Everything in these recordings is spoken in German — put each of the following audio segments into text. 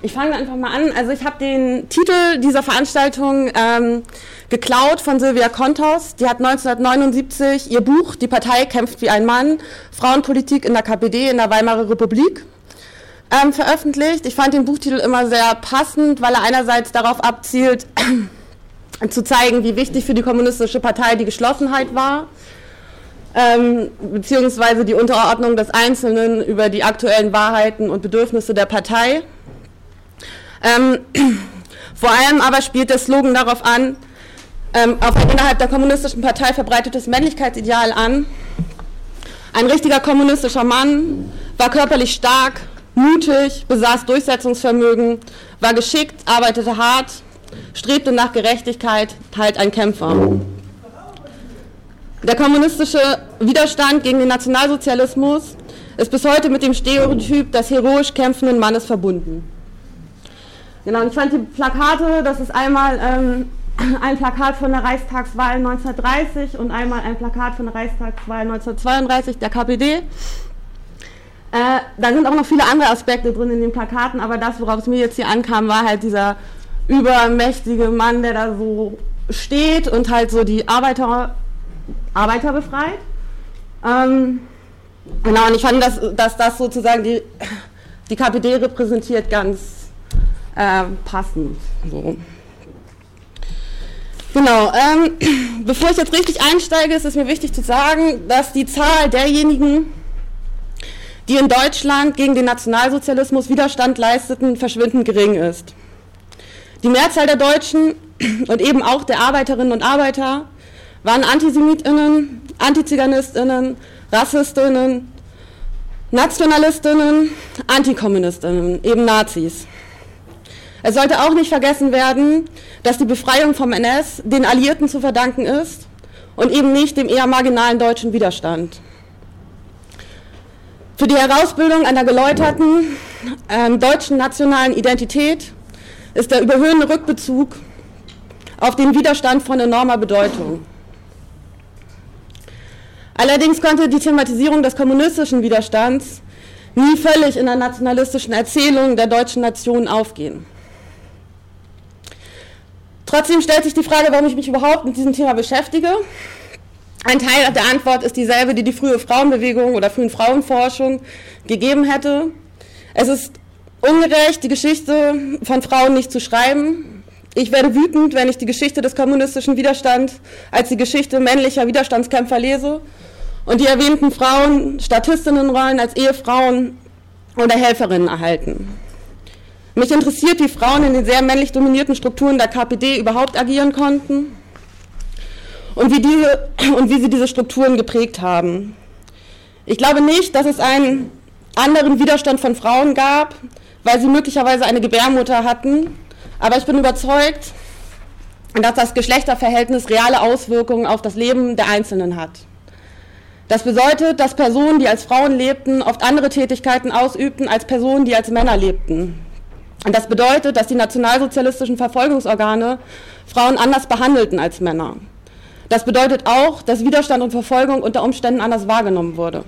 Ich fange einfach mal an. Also ich habe den Titel dieser Veranstaltung ähm, geklaut von Silvia Kontos. Die hat 1979 ihr Buch Die Partei kämpft wie ein Mann, Frauenpolitik in der KPD in der Weimarer Republik ähm, veröffentlicht. Ich fand den Buchtitel immer sehr passend, weil er einerseits darauf abzielt, zu zeigen, wie wichtig für die Kommunistische Partei die Geschlossenheit war, ähm, beziehungsweise die Unterordnung des Einzelnen über die aktuellen Wahrheiten und Bedürfnisse der Partei. Ähm, vor allem aber spielt der Slogan darauf an, ähm, auf ein innerhalb der kommunistischen Partei verbreitetes Männlichkeitsideal an. Ein richtiger kommunistischer Mann war körperlich stark, mutig, besaß Durchsetzungsvermögen, war geschickt, arbeitete hart, strebte nach Gerechtigkeit, teilt ein Kämpfer. Der kommunistische Widerstand gegen den Nationalsozialismus ist bis heute mit dem Stereotyp des heroisch kämpfenden Mannes verbunden. Genau, und ich fand die Plakate, das ist einmal ähm, ein Plakat von der Reichstagswahl 1930 und einmal ein Plakat von der Reichstagswahl 1932 der KPD. Äh, da sind auch noch viele andere Aspekte drin in den Plakaten, aber das, worauf es mir jetzt hier ankam, war halt dieser übermächtige Mann, der da so steht und halt so die Arbeiter, Arbeiter befreit. Ähm, genau, und ich fand, dass, dass das sozusagen die, die KPD repräsentiert ganz äh, passend. So. Genau, ähm, bevor ich jetzt richtig einsteige, ist es mir wichtig zu sagen, dass die Zahl derjenigen, die in Deutschland gegen den Nationalsozialismus Widerstand leisteten, verschwindend gering ist. Die Mehrzahl der Deutschen und eben auch der Arbeiterinnen und Arbeiter waren Antisemitinnen, Antiziganistinnen, Rassistinnen, Nationalistinnen, Antikommunistinnen, eben Nazis. Es sollte auch nicht vergessen werden, dass die Befreiung vom NS den Alliierten zu verdanken ist und eben nicht dem eher marginalen deutschen Widerstand. Für die Herausbildung einer geläuterten äh, deutschen nationalen Identität ist der überhöhende Rückbezug auf den Widerstand von enormer Bedeutung. Allerdings konnte die Thematisierung des kommunistischen Widerstands nie völlig in der nationalistischen Erzählung der deutschen Nation aufgehen. Trotzdem stellt sich die Frage, warum ich mich überhaupt mit diesem Thema beschäftige. Ein Teil der Antwort ist dieselbe, die die frühe Frauenbewegung oder frühen Frauenforschung gegeben hätte. Es ist ungerecht, die Geschichte von Frauen nicht zu schreiben. Ich werde wütend, wenn ich die Geschichte des kommunistischen Widerstands als die Geschichte männlicher Widerstandskämpfer lese und die erwähnten Frauen Statistinnenrollen als Ehefrauen oder Helferinnen erhalten. Mich interessiert, wie Frauen in den sehr männlich dominierten Strukturen der KPD überhaupt agieren konnten und wie, diese, und wie sie diese Strukturen geprägt haben. Ich glaube nicht, dass es einen anderen Widerstand von Frauen gab, weil sie möglicherweise eine Gebärmutter hatten, aber ich bin überzeugt, dass das Geschlechterverhältnis reale Auswirkungen auf das Leben der Einzelnen hat. Das bedeutet, dass Personen, die als Frauen lebten, oft andere Tätigkeiten ausübten als Personen, die als Männer lebten. Das bedeutet, dass die nationalsozialistischen Verfolgungsorgane Frauen anders behandelten als Männer. Das bedeutet auch, dass Widerstand und Verfolgung unter Umständen anders wahrgenommen wurde.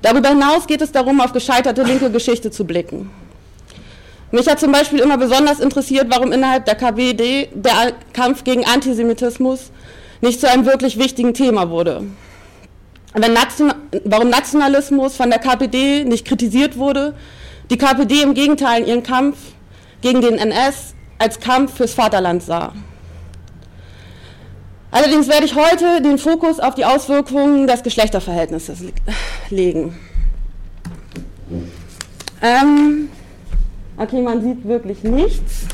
Darüber hinaus geht es darum, auf gescheiterte linke Geschichte zu blicken. Mich hat zum Beispiel immer besonders interessiert, warum innerhalb der KPD der Kampf gegen Antisemitismus nicht zu einem wirklich wichtigen Thema wurde. Nation, warum Nationalismus von der KPD nicht kritisiert wurde, die KPD im Gegenteil ihren Kampf gegen den NS als Kampf fürs Vaterland sah. Allerdings werde ich heute den Fokus auf die Auswirkungen des Geschlechterverhältnisses legen. Ähm, okay, man sieht wirklich nichts.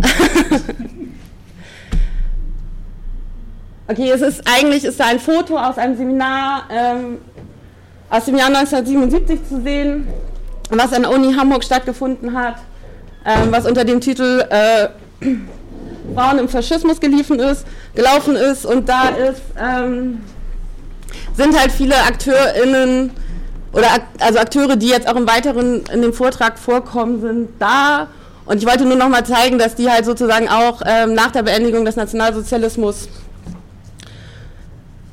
okay, es ist eigentlich ist da ein Foto aus einem Seminar ähm, aus dem Jahr 1977 zu sehen was an der Uni Hamburg stattgefunden hat, ähm, was unter dem Titel äh, Frauen im Faschismus gelaufen ist, gelaufen ist und da ist, ähm, sind halt viele AkteurInnen oder also Akteure, die jetzt auch im weiteren in dem Vortrag vorkommen, sind da. Und ich wollte nur noch mal zeigen, dass die halt sozusagen auch ähm, nach der Beendigung des Nationalsozialismus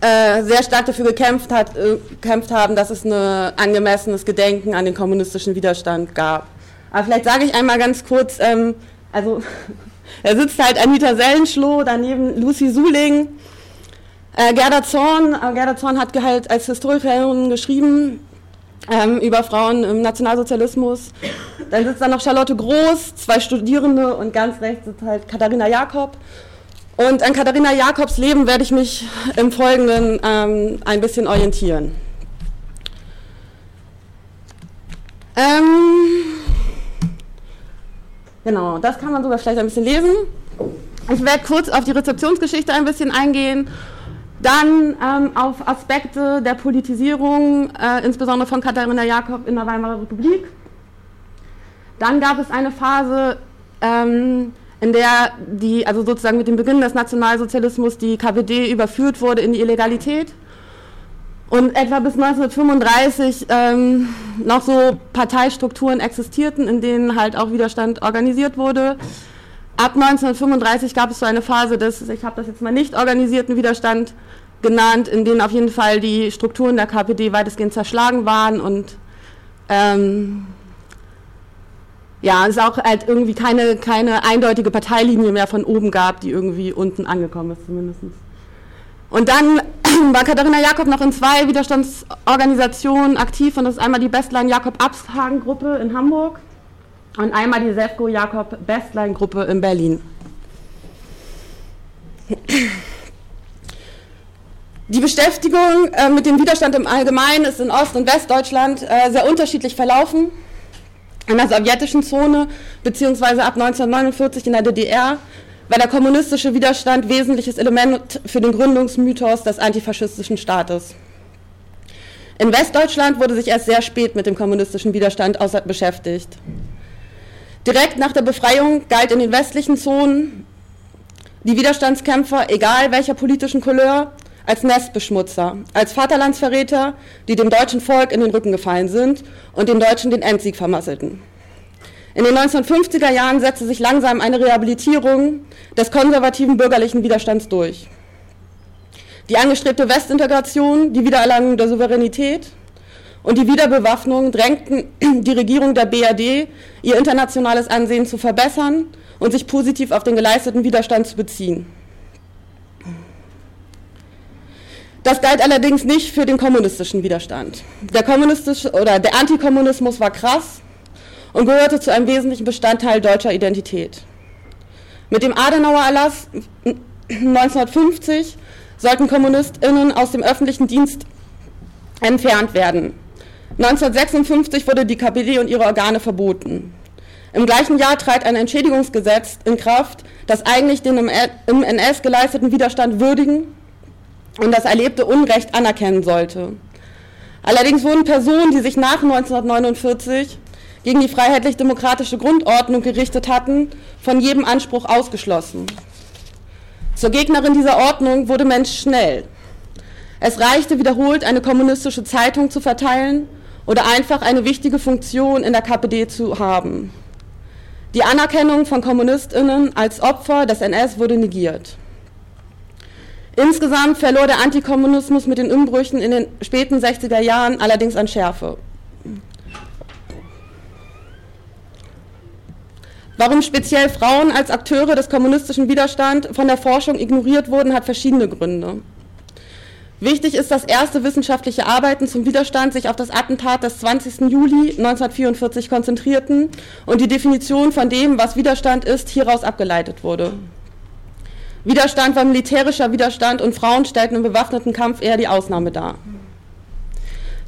äh, sehr stark dafür gekämpft, hat, äh, gekämpft haben, dass es ein angemessenes Gedenken an den kommunistischen Widerstand gab. Aber vielleicht sage ich einmal ganz kurz, ähm, also da sitzt halt Anita Sellenschloh, daneben Lucy Suling, äh, Gerda Zorn. Äh, Gerda Zorn hat halt als Historikerin geschrieben ähm, über Frauen im Nationalsozialismus. Dann sitzt da noch Charlotte Groß, zwei Studierende und ganz rechts sitzt halt Katharina Jakob. Und an Katharina Jakobs Leben werde ich mich im Folgenden ähm, ein bisschen orientieren. Ähm, genau, das kann man sogar vielleicht ein bisschen lesen. Ich werde kurz auf die Rezeptionsgeschichte ein bisschen eingehen, dann ähm, auf Aspekte der Politisierung, äh, insbesondere von Katharina Jakob in der Weimarer Republik. Dann gab es eine Phase, ähm, in der die, also sozusagen mit dem Beginn des Nationalsozialismus die KPD überführt wurde in die Illegalität und etwa bis 1935 ähm, noch so Parteistrukturen existierten, in denen halt auch Widerstand organisiert wurde. Ab 1935 gab es so eine Phase des, ich habe das jetzt mal nicht organisierten Widerstand genannt, in denen auf jeden Fall die Strukturen der KPD weitestgehend zerschlagen waren und ähm, ja, es auch halt irgendwie keine, keine eindeutige Parteilinie mehr von oben gab, die irgendwie unten angekommen ist zumindest. Und dann war Katharina Jakob noch in zwei Widerstandsorganisationen aktiv und das ist einmal die Bestlein Jakob Abshagen Gruppe in Hamburg und einmal die Sefco Jakob Bestlein Gruppe in Berlin. Die Beschäftigung äh, mit dem Widerstand im Allgemeinen ist in Ost- und Westdeutschland äh, sehr unterschiedlich verlaufen in der sowjetischen Zone beziehungsweise ab 1949 in der DDR war der kommunistische Widerstand wesentliches Element für den Gründungsmythos des antifaschistischen Staates. In Westdeutschland wurde sich erst sehr spät mit dem kommunistischen Widerstand beschäftigt. Direkt nach der Befreiung galt in den westlichen Zonen die Widerstandskämpfer, egal welcher politischen Couleur, als Nestbeschmutzer, als Vaterlandsverräter, die dem deutschen Volk in den Rücken gefallen sind und den Deutschen den Endsieg vermasselten. In den 1950er Jahren setzte sich langsam eine Rehabilitierung des konservativen bürgerlichen Widerstands durch. Die angestrebte Westintegration, die Wiedererlangung der Souveränität und die Wiederbewaffnung drängten die Regierung der BRD, ihr internationales Ansehen zu verbessern und sich positiv auf den geleisteten Widerstand zu beziehen. Das galt allerdings nicht für den kommunistischen Widerstand. Der kommunistische oder der Antikommunismus war krass und gehörte zu einem wesentlichen Bestandteil deutscher Identität. Mit dem Adenauer Erlass 1950 sollten KommunistInnen aus dem öffentlichen Dienst entfernt werden. 1956 wurde die KPD und ihre Organe verboten. Im gleichen Jahr trat ein Entschädigungsgesetz in Kraft, das eigentlich den im NS geleisteten Widerstand würdigen und das erlebte Unrecht anerkennen sollte. Allerdings wurden Personen, die sich nach 1949 gegen die freiheitlich-demokratische Grundordnung gerichtet hatten, von jedem Anspruch ausgeschlossen. Zur Gegnerin dieser Ordnung wurde Mensch schnell. Es reichte wiederholt, eine kommunistische Zeitung zu verteilen oder einfach eine wichtige Funktion in der KPD zu haben. Die Anerkennung von Kommunistinnen als Opfer des NS wurde negiert. Insgesamt verlor der Antikommunismus mit den Umbrüchen in den späten 60er Jahren allerdings an Schärfe. Warum speziell Frauen als Akteure des kommunistischen Widerstands von der Forschung ignoriert wurden, hat verschiedene Gründe. Wichtig ist, dass erste wissenschaftliche Arbeiten zum Widerstand sich auf das Attentat des 20. Juli 1944 konzentrierten und die Definition von dem, was Widerstand ist, hieraus abgeleitet wurde. Widerstand war militärischer Widerstand und Frauen stellten im bewaffneten Kampf eher die Ausnahme dar.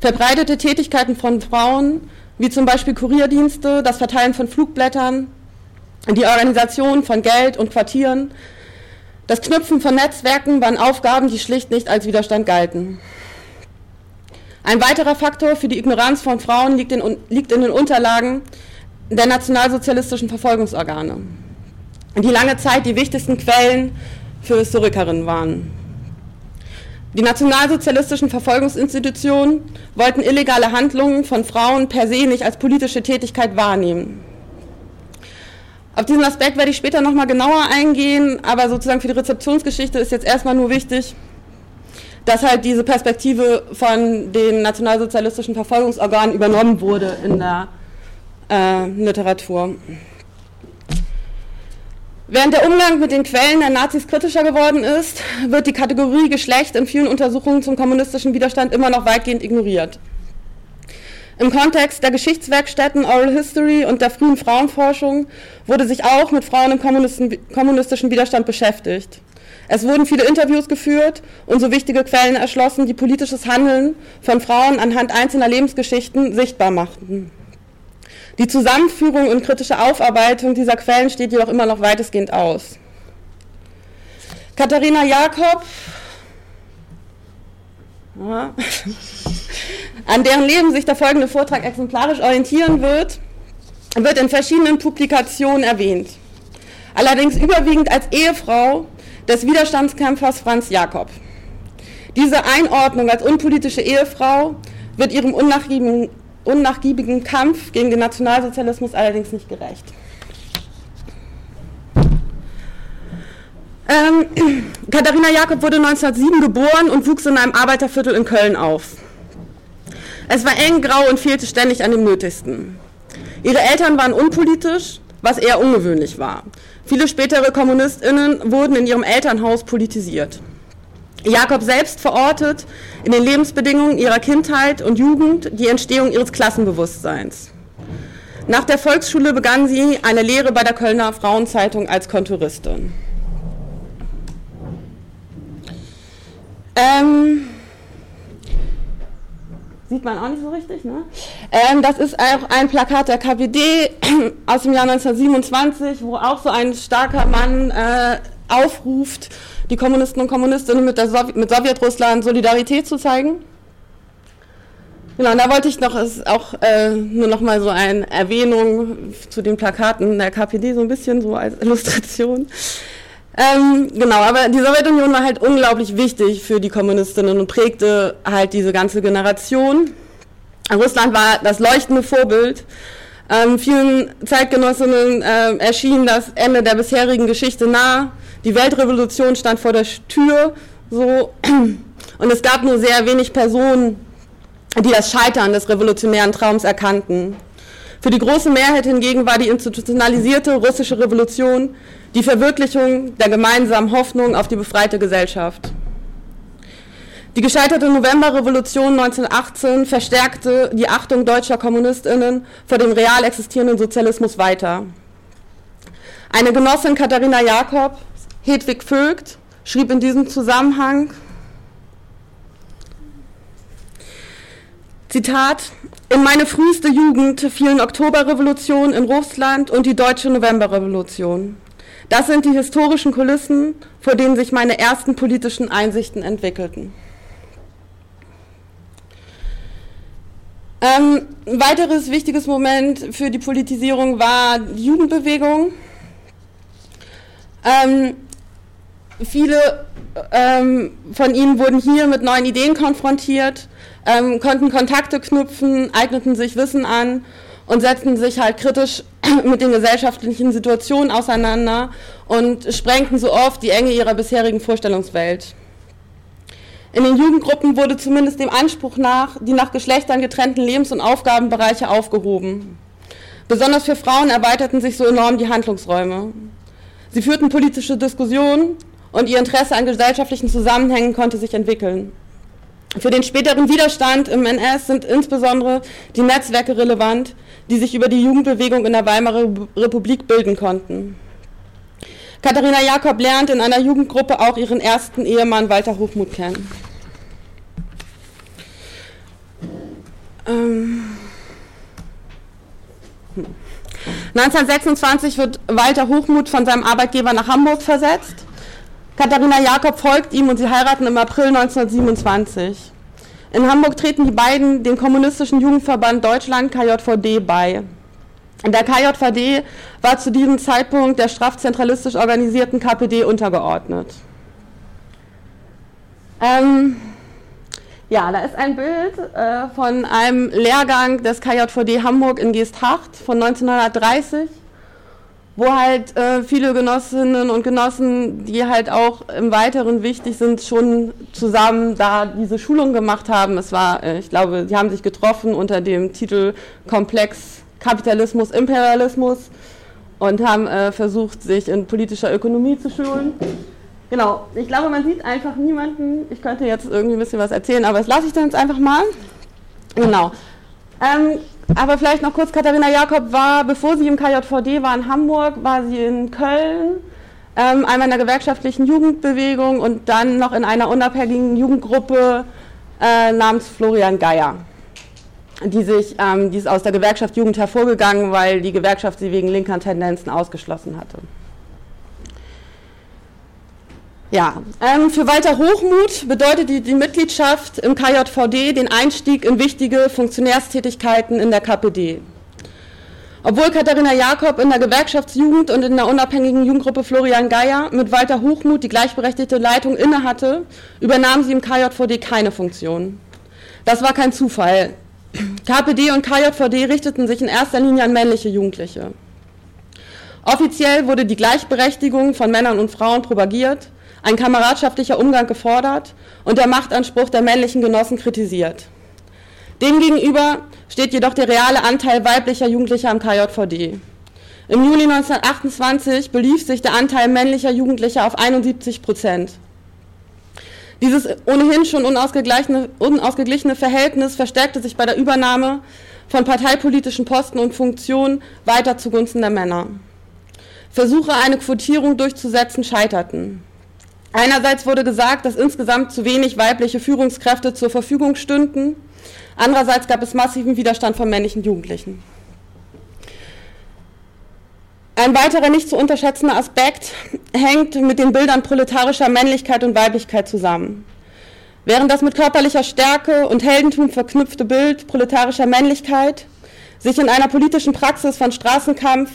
Verbreitete Tätigkeiten von Frauen, wie zum Beispiel Kurierdienste, das Verteilen von Flugblättern, die Organisation von Geld und Quartieren, das Knüpfen von Netzwerken waren Aufgaben, die schlicht nicht als Widerstand galten. Ein weiterer Faktor für die Ignoranz von Frauen liegt in, liegt in den Unterlagen der nationalsozialistischen Verfolgungsorgane die lange Zeit die wichtigsten Quellen für Historikerinnen waren. Die nationalsozialistischen Verfolgungsinstitutionen wollten illegale Handlungen von Frauen per se nicht als politische Tätigkeit wahrnehmen. Auf diesen Aspekt werde ich später nochmal genauer eingehen, aber sozusagen für die Rezeptionsgeschichte ist jetzt erstmal nur wichtig, dass halt diese Perspektive von den nationalsozialistischen Verfolgungsorganen übernommen wurde in der äh, Literatur. Während der Umgang mit den Quellen der Nazis kritischer geworden ist, wird die Kategorie Geschlecht in vielen Untersuchungen zum kommunistischen Widerstand immer noch weitgehend ignoriert. Im Kontext der Geschichtswerkstätten Oral History und der frühen Frauenforschung wurde sich auch mit Frauen im kommunistischen Widerstand beschäftigt. Es wurden viele Interviews geführt und so wichtige Quellen erschlossen, die politisches Handeln von Frauen anhand einzelner Lebensgeschichten sichtbar machten. Die Zusammenführung und kritische Aufarbeitung dieser Quellen steht jedoch immer noch weitestgehend aus. Katharina Jakob, ja, an deren Leben sich der folgende Vortrag exemplarisch orientieren wird, wird in verschiedenen Publikationen erwähnt. Allerdings überwiegend als Ehefrau des Widerstandskämpfers Franz Jakob. Diese Einordnung als unpolitische Ehefrau wird ihrem unnachgiebigen, unnachgiebigen Kampf gegen den Nationalsozialismus allerdings nicht gerecht. Ähm, Katharina Jakob wurde 1907 geboren und wuchs in einem Arbeiterviertel in Köln auf. Es war eng, grau und fehlte ständig an dem Nötigsten. Ihre Eltern waren unpolitisch, was eher ungewöhnlich war. Viele spätere KommunistInnen wurden in ihrem Elternhaus politisiert. Jakob selbst verortet in den Lebensbedingungen ihrer Kindheit und Jugend die Entstehung ihres Klassenbewusstseins. Nach der Volksschule begann sie eine Lehre bei der Kölner Frauenzeitung als Konturistin. Ähm, sieht man auch nicht so richtig. Ne? Ähm, das ist auch ein Plakat der KPD aus dem Jahr 1927, wo auch so ein starker Mann äh, aufruft, die Kommunisten und Kommunistinnen mit, Sowjet mit Sowjetrussland Solidarität zu zeigen. Genau, und da wollte ich noch ist auch äh, nur noch mal so eine Erwähnung zu den Plakaten der KPD so ein bisschen so als Illustration. Ähm, genau, aber die Sowjetunion war halt unglaublich wichtig für die Kommunistinnen und prägte halt diese ganze Generation. Russland war das leuchtende Vorbild. Ähm, vielen Zeitgenossinnen äh, erschien das Ende der bisherigen Geschichte nah. Die Weltrevolution stand vor der Tür. So. Und es gab nur sehr wenig Personen, die das Scheitern des revolutionären Traums erkannten. Für die große Mehrheit hingegen war die institutionalisierte russische Revolution die Verwirklichung der gemeinsamen Hoffnung auf die befreite Gesellschaft. Die gescheiterte Novemberrevolution 1918 verstärkte die Achtung deutscher Kommunistinnen vor dem real existierenden Sozialismus weiter. Eine Genossin Katharina Jakob, Hedwig Vögt, schrieb in diesem Zusammenhang, Zitat, in meine früheste Jugend fielen Oktoberrevolution in Russland und die deutsche Novemberrevolution. Das sind die historischen Kulissen, vor denen sich meine ersten politischen Einsichten entwickelten. Ähm, ein weiteres wichtiges Moment für die Politisierung war die Jugendbewegung. Ähm, viele ähm, von ihnen wurden hier mit neuen Ideen konfrontiert, ähm, konnten Kontakte knüpfen, eigneten sich Wissen an und setzten sich halt kritisch mit den gesellschaftlichen Situationen auseinander und sprengten so oft die Enge ihrer bisherigen Vorstellungswelt. In den Jugendgruppen wurde zumindest dem Anspruch nach die nach Geschlechtern getrennten Lebens- und Aufgabenbereiche aufgehoben. Besonders für Frauen erweiterten sich so enorm die Handlungsräume. Sie führten politische Diskussionen und ihr Interesse an gesellschaftlichen Zusammenhängen konnte sich entwickeln. Für den späteren Widerstand im NS sind insbesondere die Netzwerke relevant, die sich über die Jugendbewegung in der Weimarer Republik bilden konnten. Katharina Jakob lernt in einer Jugendgruppe auch ihren ersten Ehemann Walter Hochmuth kennen. Ähm 1926 wird Walter Hochmuth von seinem Arbeitgeber nach Hamburg versetzt. Katharina Jakob folgt ihm und sie heiraten im April 1927. In Hamburg treten die beiden dem Kommunistischen Jugendverband Deutschland KJVD bei. Der KJVD war zu diesem Zeitpunkt der strafzentralistisch organisierten KPD untergeordnet. Ähm, ja, da ist ein Bild äh, von einem Lehrgang des KJVD Hamburg in Geesthacht von 1930. wo halt äh, viele Genossinnen und Genossen, die halt auch im Weiteren wichtig sind, schon zusammen da diese Schulung gemacht haben. Es war, äh, ich glaube, sie haben sich getroffen unter dem Titel Komplex Kapitalismus, Imperialismus und haben äh, versucht, sich in politischer Ökonomie zu schulen. Genau, ich glaube, man sieht einfach niemanden. Ich könnte jetzt irgendwie ein bisschen was erzählen, aber das lasse ich dann jetzt einfach mal. Genau. Ähm, aber vielleicht noch kurz, Katharina Jakob war, bevor sie im KJVD war in Hamburg, war sie in Köln, ähm, einmal in der gewerkschaftlichen Jugendbewegung und dann noch in einer unabhängigen Jugendgruppe äh, namens Florian Geier. Die, sich, ähm, die ist aus der Gewerkschaft Jugend hervorgegangen, weil die Gewerkschaft sie wegen linker Tendenzen ausgeschlossen hatte. Ja, ähm, für Walter Hochmuth bedeutet die, die, Mitgliedschaft im KJVD den Einstieg in wichtige Funktionärstätigkeiten in der KPD. Obwohl Katharina Jakob in der Gewerkschaftsjugend und in der unabhängigen Jugendgruppe Florian Geier mit Walter Hochmuth die gleichberechtigte Leitung innehatte, übernahm sie im KJVD keine Funktion. Das war kein Zufall. KPD und KJVD richteten sich in erster Linie an männliche Jugendliche. Offiziell wurde die Gleichberechtigung von Männern und Frauen propagiert, ein kameradschaftlicher Umgang gefordert und der Machtanspruch der männlichen Genossen kritisiert. Demgegenüber steht jedoch der reale Anteil weiblicher Jugendlicher am KJVD. Im Juni 1928 belief sich der Anteil männlicher Jugendlicher auf 71 Prozent. Dieses ohnehin schon unausgeglichene, unausgeglichene Verhältnis verstärkte sich bei der Übernahme von parteipolitischen Posten und Funktionen weiter zugunsten der Männer. Versuche, eine Quotierung durchzusetzen, scheiterten. Einerseits wurde gesagt, dass insgesamt zu wenig weibliche Führungskräfte zur Verfügung stünden. Andererseits gab es massiven Widerstand von männlichen Jugendlichen. Ein weiterer nicht zu unterschätzender Aspekt hängt mit den Bildern proletarischer Männlichkeit und Weiblichkeit zusammen. Während das mit körperlicher Stärke und Heldentum verknüpfte Bild proletarischer Männlichkeit sich in einer politischen Praxis von Straßenkampf,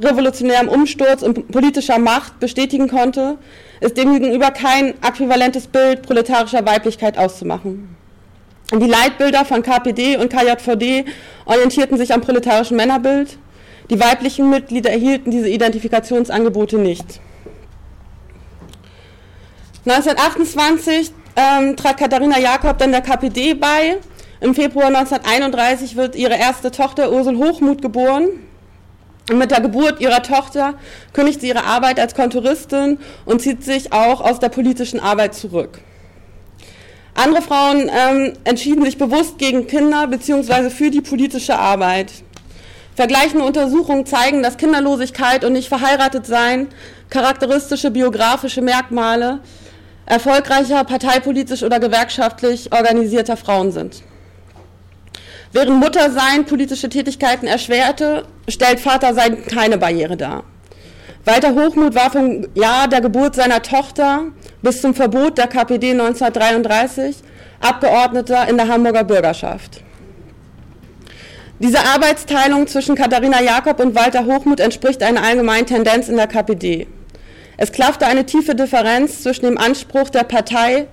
revolutionärem Umsturz und politischer Macht bestätigen konnte, ist demgegenüber kein äquivalentes Bild proletarischer Weiblichkeit auszumachen. Die Leitbilder von KPD und KJVD orientierten sich am proletarischen Männerbild. Die weiblichen Mitglieder erhielten diese Identifikationsangebote nicht. 1928 ähm, trat Katharina Jakob dann der KPD bei. Im Februar 1931 wird ihre erste Tochter Ursel Hochmuth geboren. Und mit der Geburt ihrer Tochter kündigt sie ihre Arbeit als Kontoristin und zieht sich auch aus der politischen Arbeit zurück. Andere Frauen ähm, entschieden sich bewusst gegen Kinder bzw. für die politische Arbeit. Vergleichende Untersuchungen zeigen, dass Kinderlosigkeit und nicht verheiratet sein charakteristische biografische Merkmale erfolgreicher parteipolitisch oder gewerkschaftlich organisierter Frauen sind. Während Muttersein politische Tätigkeiten erschwerte, stellt Vatersein keine Barriere dar. Walter Hochmuth war vom Jahr der Geburt seiner Tochter bis zum Verbot der KPD 1933 Abgeordneter in der Hamburger Bürgerschaft. Diese Arbeitsteilung zwischen Katharina Jakob und Walter Hochmuth entspricht einer allgemeinen Tendenz in der KPD. Es klaffte eine tiefe Differenz zwischen dem Anspruch der Partei,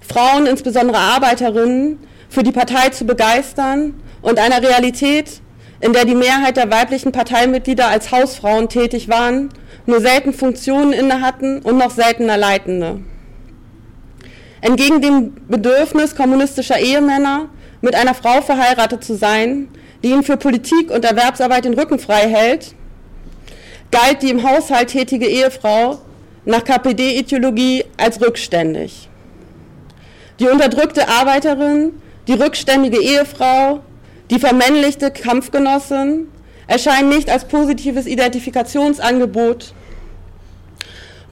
Frauen, insbesondere Arbeiterinnen, für die Partei zu begeistern und einer Realität, in der die Mehrheit der weiblichen Parteimitglieder als Hausfrauen tätig waren, nur selten Funktionen inne hatten und noch seltener Leitende. Entgegen dem Bedürfnis kommunistischer Ehemänner, mit einer Frau verheiratet zu sein, die ihnen für Politik und Erwerbsarbeit den Rücken frei hält, galt die im Haushalt tätige Ehefrau nach KPD-Ideologie als rückständig. Die unterdrückte Arbeiterin die rückständige Ehefrau, die vermännlichte Kampfgenossin erscheinen nicht als positives Identifikationsangebot.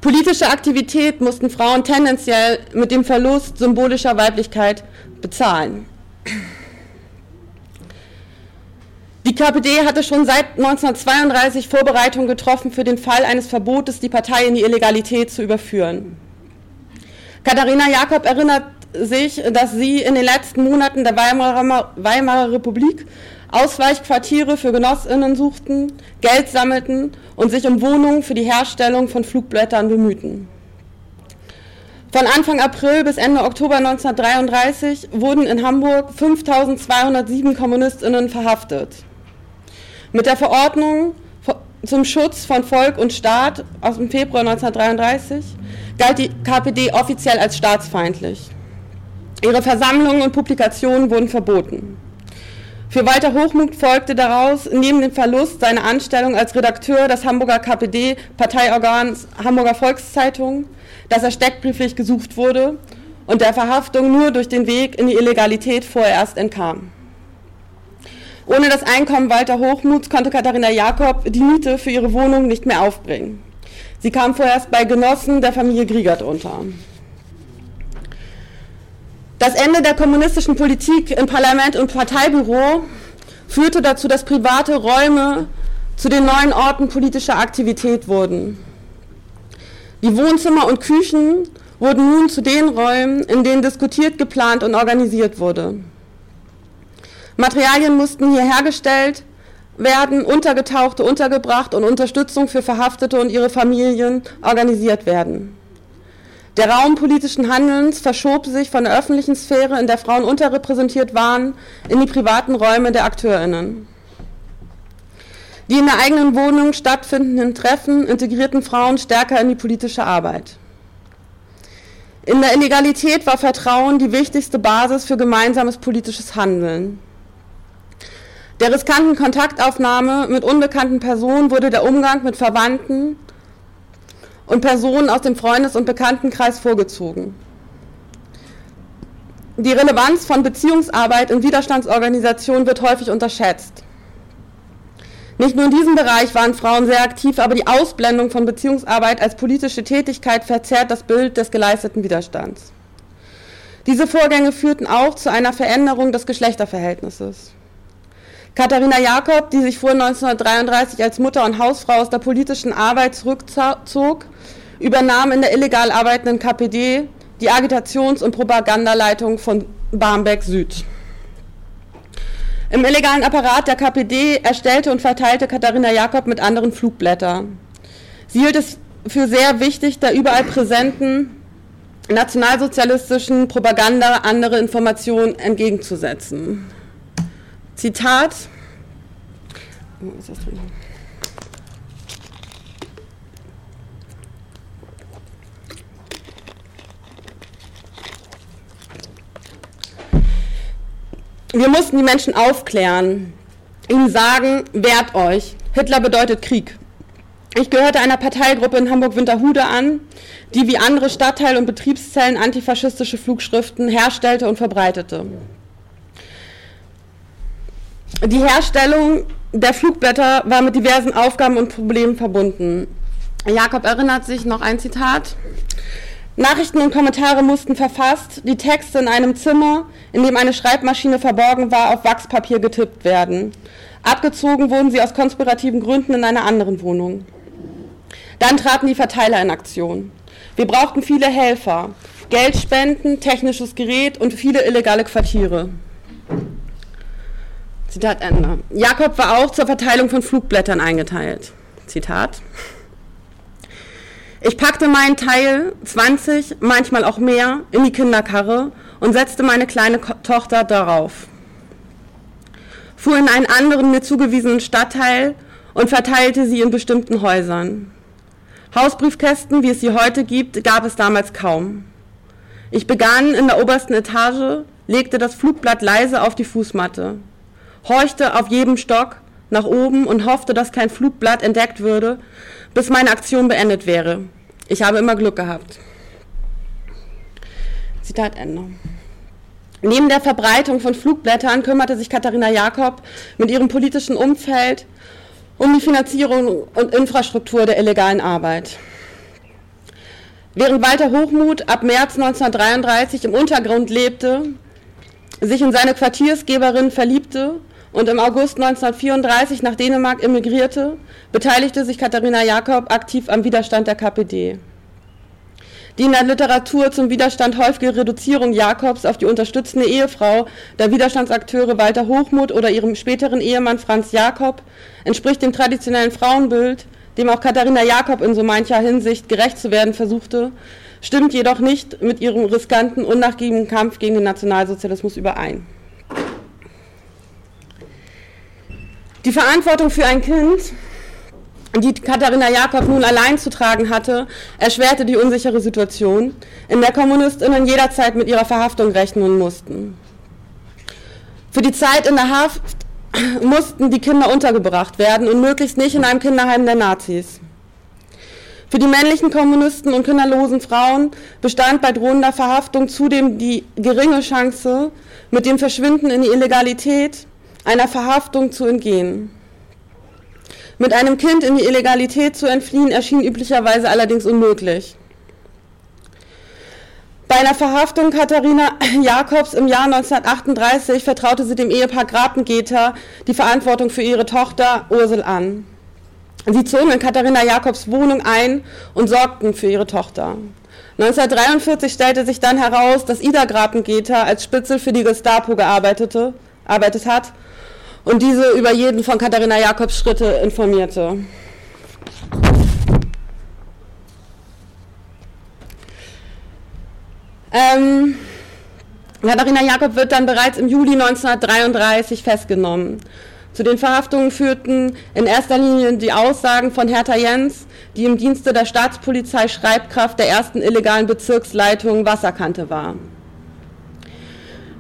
Politische Aktivität mussten Frauen tendenziell mit dem Verlust symbolischer Weiblichkeit bezahlen. Die KPD hatte schon seit 1932 Vorbereitungen getroffen für den Fall eines Verbotes, die Partei in die Illegalität zu überführen. Katharina Jakob erinnert sich, dass sie in den letzten Monaten der Weimarer, Weimarer Republik Ausweichquartiere für Genossinnen suchten, Geld sammelten und sich um Wohnungen für die Herstellung von Flugblättern bemühten. Von Anfang April bis Ende Oktober 1933 wurden in Hamburg 5207 Kommunistinnen verhaftet. Mit der Verordnung zum Schutz von Volk und Staat aus dem Februar 1933 galt die KPD offiziell als staatsfeindlich. Ihre Versammlungen und Publikationen wurden verboten. Für Walter Hochmuth folgte daraus neben dem Verlust seiner Anstellung als Redakteur des Hamburger KPD-Parteiorgans Hamburger Volkszeitung, dass er steckbrieflich gesucht wurde und der Verhaftung nur durch den Weg in die Illegalität vorerst entkam. Ohne das Einkommen Walter Hochmuts konnte Katharina Jakob die Miete für ihre Wohnung nicht mehr aufbringen. Sie kam vorerst bei Genossen der Familie Griegert unter. Das Ende der kommunistischen Politik in Parlament und Parteibüro führte dazu, dass private Räume zu den neuen Orten politischer Aktivität wurden. Die Wohnzimmer und Küchen wurden nun zu den Räumen, in denen diskutiert, geplant und organisiert wurde. Materialien mussten hier hergestellt werden, Untergetauchte untergebracht und Unterstützung für Verhaftete und ihre Familien organisiert werden. Der Raum politischen Handelns verschob sich von der öffentlichen Sphäre, in der Frauen unterrepräsentiert waren, in die privaten Räume der Akteurinnen. Die in der eigenen Wohnung stattfindenden Treffen integrierten Frauen stärker in die politische Arbeit. In der Illegalität war Vertrauen die wichtigste Basis für gemeinsames politisches Handeln. Der riskanten Kontaktaufnahme mit unbekannten Personen wurde der Umgang mit Verwandten und Personen aus dem Freundes- und Bekanntenkreis vorgezogen. Die Relevanz von Beziehungsarbeit in Widerstandsorganisationen wird häufig unterschätzt. Nicht nur in diesem Bereich waren Frauen sehr aktiv, aber die Ausblendung von Beziehungsarbeit als politische Tätigkeit verzerrt das Bild des geleisteten Widerstands. Diese Vorgänge führten auch zu einer Veränderung des Geschlechterverhältnisses. Katharina Jakob, die sich vor 1933 als Mutter und Hausfrau aus der politischen Arbeit zurückzog, übernahm in der illegal arbeitenden KPD die Agitations- und Propagandaleitung von Barmbek Süd. Im illegalen Apparat der KPD erstellte und verteilte Katharina Jakob mit anderen Flugblätter. Sie hielt es für sehr wichtig, der überall präsenten nationalsozialistischen Propaganda andere Informationen entgegenzusetzen. Zitat. Wo ist das drin? Wir mussten die Menschen aufklären, ihnen sagen, wehrt euch. Hitler bedeutet Krieg. Ich gehörte einer Parteigruppe in Hamburg-Winterhude an, die wie andere Stadtteil- und Betriebszellen antifaschistische Flugschriften herstellte und verbreitete. Die Herstellung der Flugblätter war mit diversen Aufgaben und Problemen verbunden. Jakob erinnert sich noch ein Zitat. Nachrichten und Kommentare mussten verfasst, die Texte in einem Zimmer, in dem eine Schreibmaschine verborgen war, auf Wachspapier getippt werden. Abgezogen wurden sie aus konspirativen Gründen in einer anderen Wohnung. Dann traten die Verteiler in Aktion. Wir brauchten viele Helfer, Geldspenden, technisches Gerät und viele illegale Quartiere. Zitat Ende. Jakob war auch zur Verteilung von Flugblättern eingeteilt. Zitat. Ich packte meinen Teil, 20, manchmal auch mehr, in die Kinderkarre und setzte meine kleine Tochter darauf. Fuhr in einen anderen mir zugewiesenen Stadtteil und verteilte sie in bestimmten Häusern. Hausbriefkästen, wie es sie heute gibt, gab es damals kaum. Ich begann in der obersten Etage, legte das Flugblatt leise auf die Fußmatte horchte auf jedem Stock nach oben und hoffte, dass kein Flugblatt entdeckt würde, bis meine Aktion beendet wäre. Ich habe immer Glück gehabt. Zitat Ende. Neben der Verbreitung von Flugblättern kümmerte sich Katharina Jakob mit ihrem politischen Umfeld um die Finanzierung und Infrastruktur der illegalen Arbeit. Während Walter Hochmuth ab März 1933 im Untergrund lebte, sich in seine Quartiersgeberin verliebte und im August 1934 nach Dänemark emigrierte, beteiligte sich Katharina Jakob aktiv am Widerstand der KPD. Die in der Literatur zum Widerstand häufige Reduzierung Jakobs auf die unterstützende Ehefrau der Widerstandsakteure Walter Hochmuth oder ihrem späteren Ehemann Franz Jakob entspricht dem traditionellen Frauenbild, dem auch Katharina Jakob in so mancher Hinsicht gerecht zu werden versuchte, stimmt jedoch nicht mit ihrem riskanten, unnachgiebigen Kampf gegen den Nationalsozialismus überein. Die Verantwortung für ein Kind die Katharina Jakob nun allein zu tragen hatte, erschwerte die unsichere Situation, in der Kommunistinnen jederzeit mit ihrer Verhaftung rechnen mussten. Für die Zeit in der Haft mussten die Kinder untergebracht werden und möglichst nicht in einem Kinderheim der Nazis. Für die männlichen Kommunisten und kinderlosen Frauen bestand bei drohender Verhaftung zudem die geringe Chance, mit dem Verschwinden in die Illegalität einer Verhaftung zu entgehen. Mit einem Kind in die Illegalität zu entfliehen erschien üblicherweise allerdings unmöglich. Bei einer Verhaftung Katharina Jakobs im Jahr 1938 vertraute sie dem Ehepaar Grapengeter die Verantwortung für ihre Tochter Ursel an. Sie zogen in Katharina Jakobs Wohnung ein und sorgten für ihre Tochter. 1943 stellte sich dann heraus, dass Ida Grapengeter als Spitzel für die Gestapo gearbeitet hat und diese über jeden von Katharina Jakobs Schritte informierte. Ähm, Katharina Jakob wird dann bereits im Juli 1933 festgenommen. Zu den Verhaftungen führten in erster Linie die Aussagen von Hertha Jens, die im Dienste der Staatspolizei Schreibkraft der ersten illegalen Bezirksleitung Wasserkante war.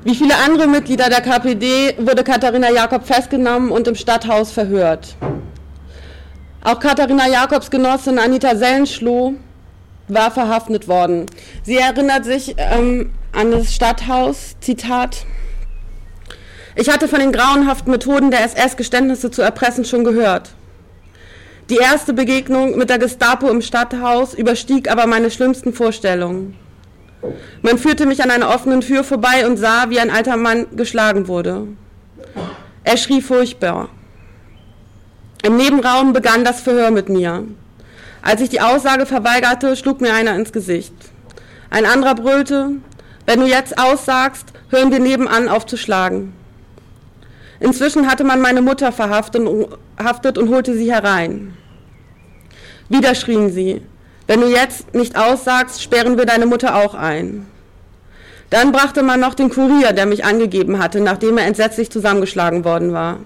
Wie viele andere Mitglieder der KPD wurde Katharina Jakob festgenommen und im Stadthaus verhört. Auch Katharina Jakobs Genossin Anita Sellenschloh war verhaftet worden. Sie erinnert sich ähm, an das Stadthaus, Zitat, ich hatte von den grauenhaften Methoden der SS Geständnisse zu erpressen schon gehört. Die erste Begegnung mit der Gestapo im Stadthaus überstieg aber meine schlimmsten Vorstellungen. Man führte mich an einer offenen Tür vorbei und sah, wie ein alter Mann geschlagen wurde. Er schrie furchtbar. Im Nebenraum begann das Verhör mit mir. Als ich die Aussage verweigerte, schlug mir einer ins Gesicht. Ein anderer brüllte, wenn du jetzt aussagst, hören wir nebenan auf zu schlagen. Inzwischen hatte man meine Mutter verhaftet und holte sie herein. Wieder schrien sie, wenn du jetzt nicht aussagst, sperren wir deine Mutter auch ein. Dann brachte man noch den Kurier, der mich angegeben hatte, nachdem er entsetzlich zusammengeschlagen worden war.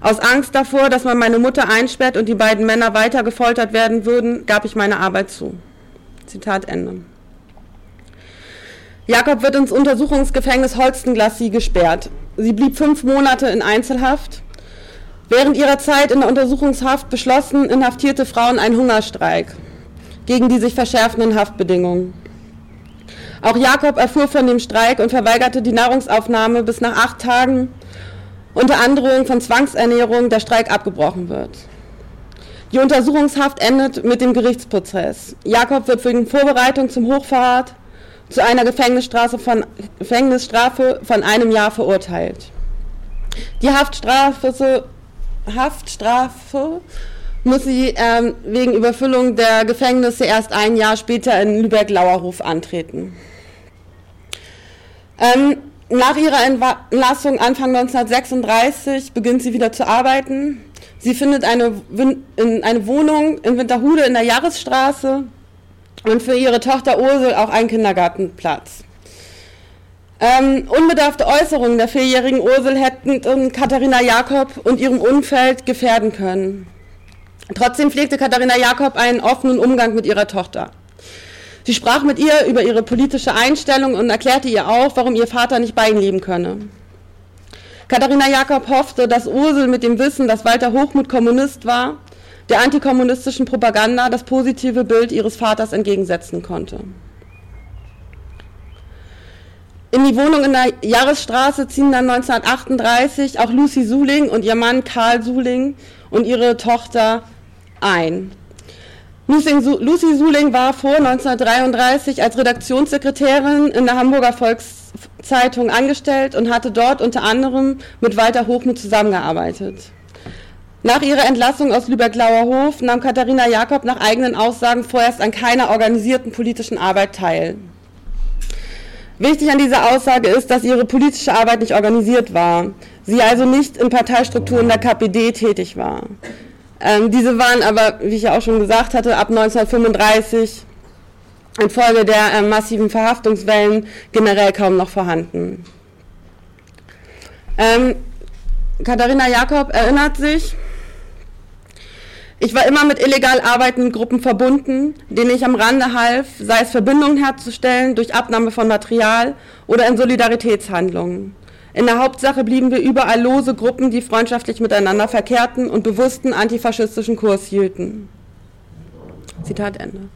Aus Angst davor, dass man meine Mutter einsperrt und die beiden Männer weiter gefoltert werden würden, gab ich meine Arbeit zu. Zitat Ende. Jakob wird ins Untersuchungsgefängnis Holstenglassie gesperrt. Sie blieb fünf Monate in Einzelhaft. Während ihrer Zeit in der Untersuchungshaft beschlossen inhaftierte Frauen einen Hungerstreik gegen die sich verschärfenden Haftbedingungen. Auch Jakob erfuhr von dem Streik und verweigerte die Nahrungsaufnahme bis nach acht Tagen unter Androhung von Zwangsernährung der Streik abgebrochen wird. Die Untersuchungshaft endet mit dem Gerichtsprozess. Jakob wird wegen Vorbereitung zum Hochverrat zu einer Gefängnisstrafe von, Gefängnisstrafe von einem Jahr verurteilt. Die Haftstrafe, Haftstrafe muss sie ähm, wegen Überfüllung der Gefängnisse erst ein Jahr später in Lübeck-Lauerhof antreten. Ähm, nach ihrer Entlassung Anfang 1936 beginnt sie wieder zu arbeiten. Sie findet eine, eine Wohnung in Winterhude in der Jahresstraße und für ihre Tochter Ursel auch einen Kindergartenplatz. Ähm, unbedarfte Äußerungen der vierjährigen Ursel hätten Katharina Jakob und ihrem Umfeld gefährden können. Trotzdem pflegte Katharina Jakob einen offenen Umgang mit ihrer Tochter. Sie sprach mit ihr über ihre politische Einstellung und erklärte ihr auch, warum ihr Vater nicht bei ihnen leben könne. Katharina Jakob hoffte, dass Ursel mit dem Wissen, dass Walter Hochmuth Kommunist war, der antikommunistischen Propaganda das positive Bild ihres Vaters entgegensetzen konnte. In die Wohnung in der Jahresstraße ziehen dann 1938 auch Lucy Suling und ihr Mann Karl Suling und ihre Tochter ein. Lucy Suling war vor 1933 als Redaktionssekretärin in der Hamburger Volkszeitung angestellt und hatte dort unter anderem mit Walter Hochmuth zusammengearbeitet. Nach ihrer Entlassung aus Lübeck-Lauer Hof nahm Katharina Jakob nach eigenen Aussagen vorerst an keiner organisierten politischen Arbeit teil. Wichtig an dieser Aussage ist, dass ihre politische Arbeit nicht organisiert war, sie also nicht in Parteistrukturen der KPD tätig war. Ähm, diese waren aber, wie ich ja auch schon gesagt hatte, ab 1935 infolge der äh, massiven Verhaftungswellen generell kaum noch vorhanden. Ähm, Katharina Jakob erinnert sich, Ich war immer mit illegal arbeitenden Gruppen verbunden, denen ich am Rande half, sei es Verbindungen herzustellen durch Abnahme von Material oder in Solidaritätshandlungen. In der Hauptsache blieben wir überall lose Gruppen, die freundschaftlich miteinander verkehrten und bewussten antifaschistischen Kurs hielten. Zitat Ende.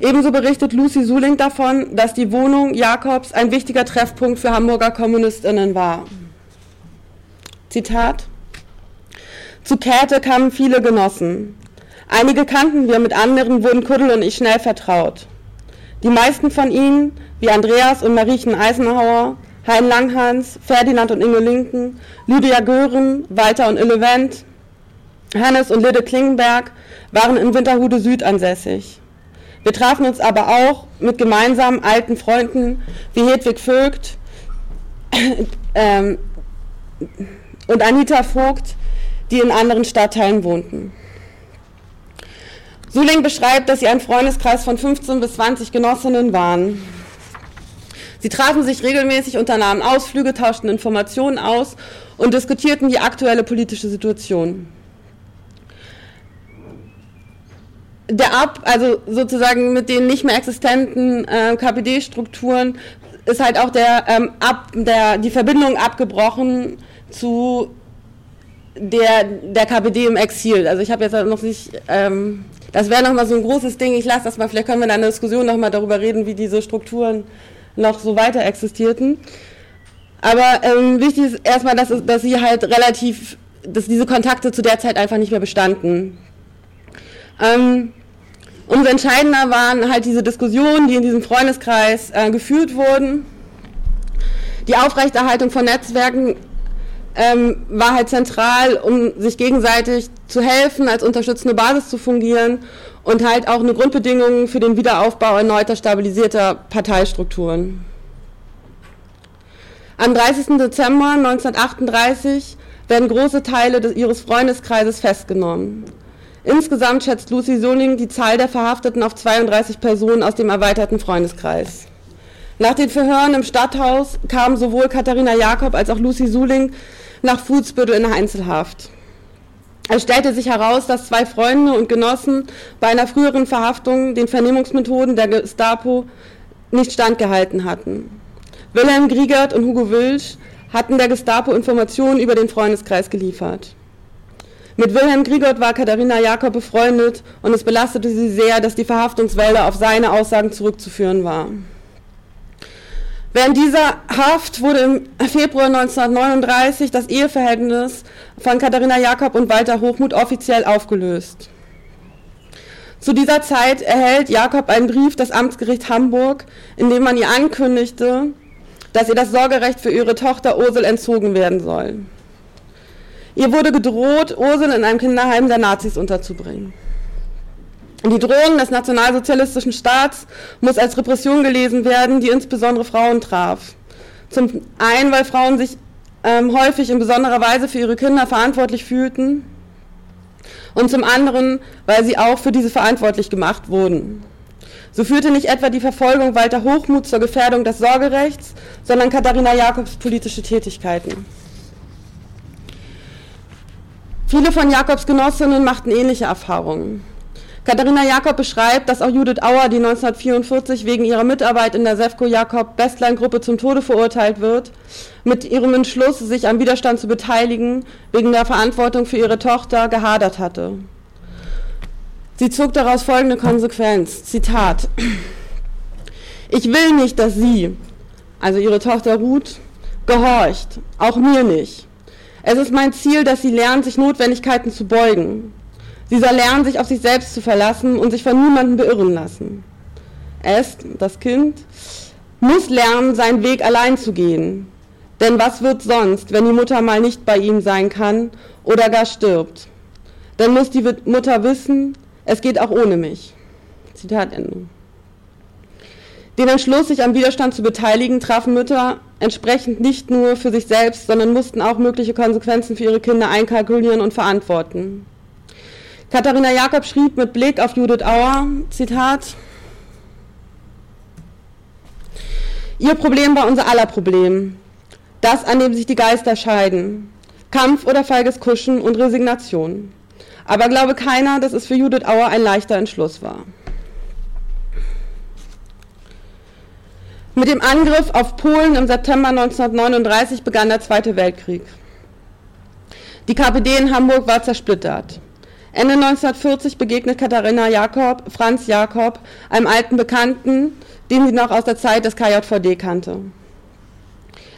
Ebenso berichtet Lucy Suling davon, dass die Wohnung Jakobs ein wichtiger Treffpunkt für Hamburger Kommunistinnen war. Zitat zu Käthe kamen viele Genossen. Einige kannten wir, mit anderen wurden Kuddel und ich schnell vertraut. Die meisten von ihnen, wie Andreas und Mariechen Eisenhauer, Hein Langhans, Ferdinand und Inge Linken, Lydia Gören, Walter und Ille Wendt, Hannes und Lide Klingenberg waren in Winterhude Süd ansässig. Wir trafen uns aber auch mit gemeinsamen alten Freunden wie Hedwig Vogt ähm, und Anita Vogt, die in anderen Stadtteilen wohnten. Suling beschreibt, dass sie ein Freundeskreis von 15 bis 20 Genossinnen waren. Sie trafen sich regelmäßig, unternahmen Ausflüge, tauschten Informationen aus und diskutierten die aktuelle politische Situation. Der Ab, also sozusagen mit den nicht mehr existenten äh, KPD-Strukturen, ist halt auch der, ähm, ab, der, die Verbindung abgebrochen zu der, der KPD im Exil. Also ich habe jetzt noch nicht, ähm, das wäre nochmal so ein großes Ding, ich lasse das mal, vielleicht können wir in einer Diskussion nochmal darüber reden, wie diese Strukturen noch so weiter existierten. Aber ähm, wichtig ist erstmal, dass, dass sie halt relativ, dass diese Kontakte zu der Zeit einfach nicht mehr bestanden. Ähm, umso entscheidender waren halt diese Diskussionen, die in diesem Freundeskreis äh, geführt wurden. Die Aufrechterhaltung von Netzwerken ähm, war halt zentral, um sich gegenseitig zu helfen, als unterstützende Basis zu fungieren und halt auch eine Grundbedingung für den Wiederaufbau erneuter stabilisierter Parteistrukturen. Am 30. Dezember 1938 werden große Teile des, ihres Freundeskreises festgenommen. Insgesamt schätzt Lucy Soling die Zahl der Verhafteten auf 32 Personen aus dem erweiterten Freundeskreis. Nach den Verhören im Stadthaus kamen sowohl Katharina Jakob als auch Lucy Suling nach Fußbüttel in Einzelhaft. Es stellte sich heraus, dass zwei Freunde und Genossen bei einer früheren Verhaftung den Vernehmungsmethoden der Gestapo nicht standgehalten hatten. Wilhelm Griegert und Hugo Wilsch hatten der Gestapo Informationen über den Freundeskreis geliefert. Mit Wilhelm Griegert war Katharina Jakob befreundet und es belastete sie sehr, dass die Verhaftungswelle auf seine Aussagen zurückzuführen war. Während dieser Haft wurde im Februar 1939 das Eheverhältnis von Katharina Jakob und Walter Hochmuth offiziell aufgelöst. Zu dieser Zeit erhält Jakob einen Brief des Amtsgerichts Hamburg, in dem man ihr ankündigte, dass ihr das Sorgerecht für ihre Tochter Ursel entzogen werden soll. Ihr wurde gedroht, Ursel in einem Kinderheim der Nazis unterzubringen. Die Drohung des nationalsozialistischen Staats muss als Repression gelesen werden, die insbesondere Frauen traf. Zum einen, weil Frauen sich ähm, häufig in besonderer Weise für ihre Kinder verantwortlich fühlten und zum anderen, weil sie auch für diese verantwortlich gemacht wurden. So führte nicht etwa die Verfolgung Walter Hochmut zur Gefährdung des Sorgerechts, sondern Katharina Jakobs politische Tätigkeiten. Viele von Jakobs Genossinnen machten ähnliche Erfahrungen. Katharina Jakob beschreibt, dass auch Judith Auer, die 1944 wegen ihrer Mitarbeit in der Sefco-Jakob-Bestlein-Gruppe zum Tode verurteilt wird, mit ihrem Entschluss, sich am Widerstand zu beteiligen, wegen der Verantwortung für ihre Tochter gehadert hatte. Sie zog daraus folgende Konsequenz. Zitat. Ich will nicht, dass sie, also ihre Tochter Ruth, gehorcht. Auch mir nicht. Es ist mein Ziel, dass sie lernt, sich Notwendigkeiten zu beugen. Sie soll lernen, sich auf sich selbst zu verlassen und sich von niemandem beirren lassen. Es, das Kind, muss lernen, seinen Weg allein zu gehen. Denn was wird sonst, wenn die Mutter mal nicht bei ihm sein kann oder gar stirbt? Dann muss die Mutter wissen, es geht auch ohne mich. Zitat Ende. Den Entschluss, sich am Widerstand zu beteiligen, trafen Mütter entsprechend nicht nur für sich selbst, sondern mussten auch mögliche Konsequenzen für ihre Kinder einkalkulieren und verantworten. Katharina Jakob schrieb mit Blick auf Judith Auer, Zitat, Ihr Problem war unser aller Problem, das, an dem sich die Geister scheiden, Kampf oder feiges Kuschen und Resignation. Aber glaube keiner, dass es für Judith Auer ein leichter Entschluss war. Mit dem Angriff auf Polen im September 1939 begann der Zweite Weltkrieg. Die KPD in Hamburg war zersplittert. Ende 1940 begegnet Katharina Jakob, Franz Jakob, einem alten Bekannten, den sie noch aus der Zeit des KJVD kannte.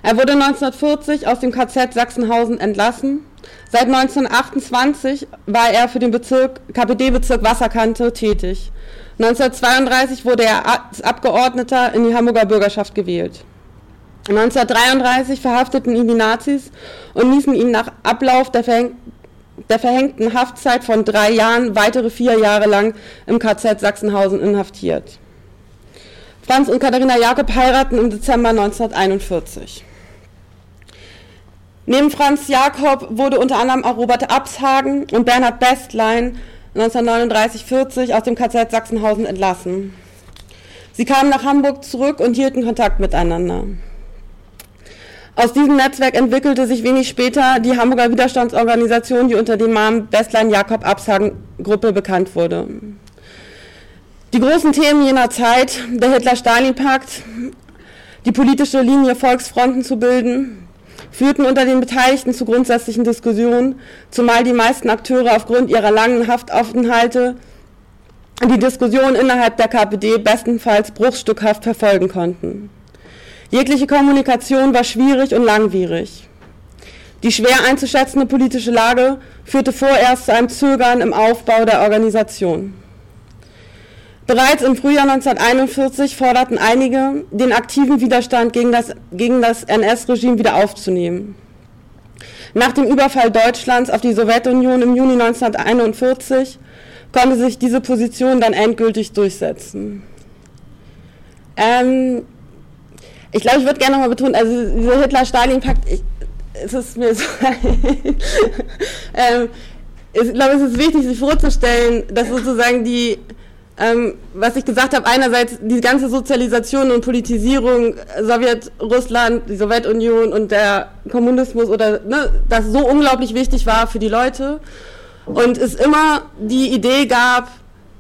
Er wurde 1940 aus dem KZ Sachsenhausen entlassen. Seit 1928 war er für den Bezirk, KPD-Bezirk Wasserkante tätig. 1932 wurde er als Abgeordneter in die Hamburger Bürgerschaft gewählt. 1933 verhafteten ihn die Nazis und ließen ihn nach Ablauf der, verhäng der verhängten Haftzeit von drei Jahren weitere vier Jahre lang im KZ Sachsenhausen inhaftiert. Franz und Katharina Jakob heiraten im Dezember 1941. Neben Franz Jakob wurde unter anderem auch Robert Abshagen und Bernhard Bestlein 1939-40 aus dem KZ Sachsenhausen entlassen. Sie kamen nach Hamburg zurück und hielten Kontakt miteinander. Aus diesem Netzwerk entwickelte sich wenig später die Hamburger Widerstandsorganisation, die unter dem Namen Bestlein-Jakob-Abshagen-Gruppe bekannt wurde. Die großen Themen jener Zeit, der Hitler-Stalin-Pakt, die politische Linie Volksfronten zu bilden, führten unter den Beteiligten zu grundsätzlichen Diskussionen, zumal die meisten Akteure aufgrund ihrer langen Haftaufenthalte die Diskussion innerhalb der KPD bestenfalls bruchstückhaft verfolgen konnten. Jegliche Kommunikation war schwierig und langwierig. Die schwer einzuschätzende politische Lage führte vorerst zu einem Zögern im Aufbau der Organisation. Bereits im Frühjahr 1941 forderten einige, den aktiven Widerstand gegen das, gegen das NS-Regime wieder aufzunehmen. Nach dem Überfall Deutschlands auf die Sowjetunion im Juni 1941 konnte sich diese Position dann endgültig durchsetzen. Ähm, ich glaube, ich würde gerne nochmal betonen, also dieser Hitler-Stalin-Pakt, es ist mir so, ähm, ich glaube, es ist wichtig, sich vorzustellen, dass sozusagen die ähm, was ich gesagt habe, einerseits die ganze Sozialisation und Politisierung Sowjetrussland, die Sowjetunion und der Kommunismus oder ne, das so unglaublich wichtig war für die Leute. Und es immer die Idee gab,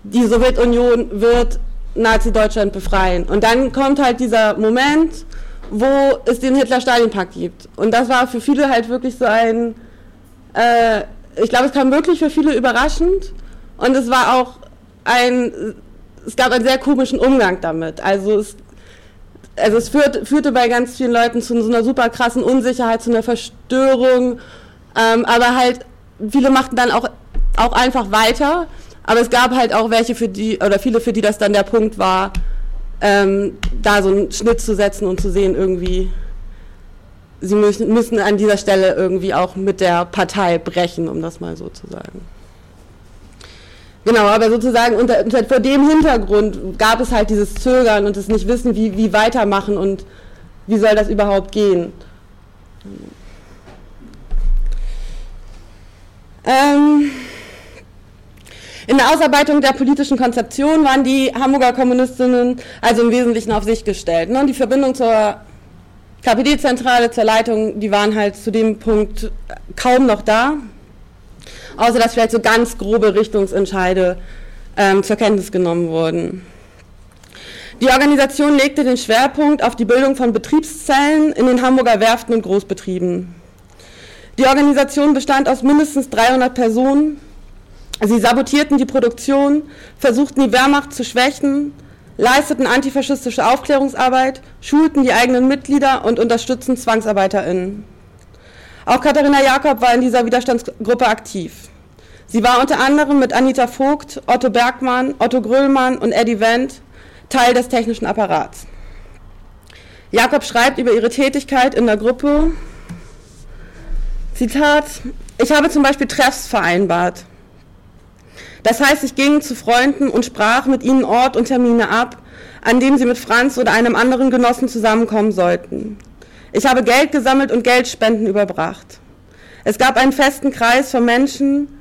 die Sowjetunion wird Nazi-Deutschland befreien. Und dann kommt halt dieser Moment, wo es den Hitler-Stalin-Pakt gibt. Und das war für viele halt wirklich so ein, äh, ich glaube, es kam wirklich für viele überraschend. Und es war auch ein, es gab einen sehr komischen Umgang damit. Also es, also es führt, führte bei ganz vielen Leuten zu so einer super krassen Unsicherheit, zu einer Verstörung. Ähm, aber halt, viele machten dann auch, auch einfach weiter. Aber es gab halt auch welche für die, oder viele für die das dann der Punkt war, ähm, da so einen Schnitt zu setzen und zu sehen, irgendwie, sie müssen, müssen an dieser Stelle irgendwie auch mit der Partei brechen, um das mal so zu sagen. Genau, aber sozusagen unter, unter, vor dem Hintergrund gab es halt dieses Zögern und das Nicht-Wissen, wie, wie weitermachen und wie soll das überhaupt gehen. Ähm, in der Ausarbeitung der politischen Konzeption waren die Hamburger Kommunistinnen also im Wesentlichen auf sich gestellt. Ne? Die Verbindung zur KPD-Zentrale, zur Leitung, die waren halt zu dem Punkt kaum noch da außer dass vielleicht so ganz grobe Richtungsentscheide ähm, zur Kenntnis genommen wurden. Die Organisation legte den Schwerpunkt auf die Bildung von Betriebszellen in den Hamburger Werften und Großbetrieben. Die Organisation bestand aus mindestens 300 Personen. Sie sabotierten die Produktion, versuchten die Wehrmacht zu schwächen, leisteten antifaschistische Aufklärungsarbeit, schulten die eigenen Mitglieder und unterstützten ZwangsarbeiterInnen. Auch Katharina Jakob war in dieser Widerstandsgruppe aktiv. Sie war unter anderem mit Anita Vogt, Otto Bergmann, Otto Gröllmann und Eddie Wendt Teil des technischen Apparats. Jakob schreibt über ihre Tätigkeit in der Gruppe, Zitat, ich habe zum Beispiel Treffs vereinbart. Das heißt, ich ging zu Freunden und sprach mit ihnen Ort und Termine ab, an dem sie mit Franz oder einem anderen Genossen zusammenkommen sollten. Ich habe Geld gesammelt und Geldspenden überbracht. Es gab einen festen Kreis von Menschen,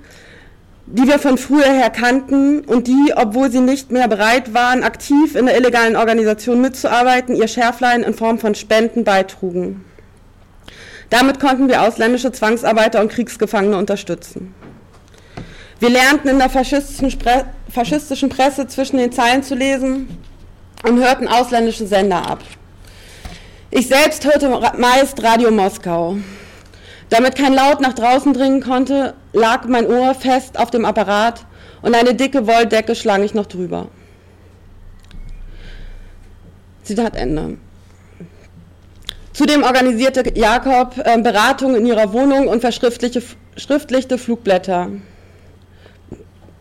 die wir von früher her kannten und die, obwohl sie nicht mehr bereit waren, aktiv in der illegalen Organisation mitzuarbeiten, ihr Schärflein in Form von Spenden beitrugen. Damit konnten wir ausländische Zwangsarbeiter und Kriegsgefangene unterstützen. Wir lernten in der faschistischen, Spre faschistischen Presse zwischen den Zeilen zu lesen und hörten ausländische Sender ab. Ich selbst hörte meist Radio Moskau. Damit kein Laut nach draußen dringen konnte, lag mein Ohr fest auf dem Apparat und eine dicke Wolldecke schlang ich noch drüber. Zitat Ende. Zudem organisierte Jakob äh, Beratungen in ihrer Wohnung und verschriftlichte Flugblätter.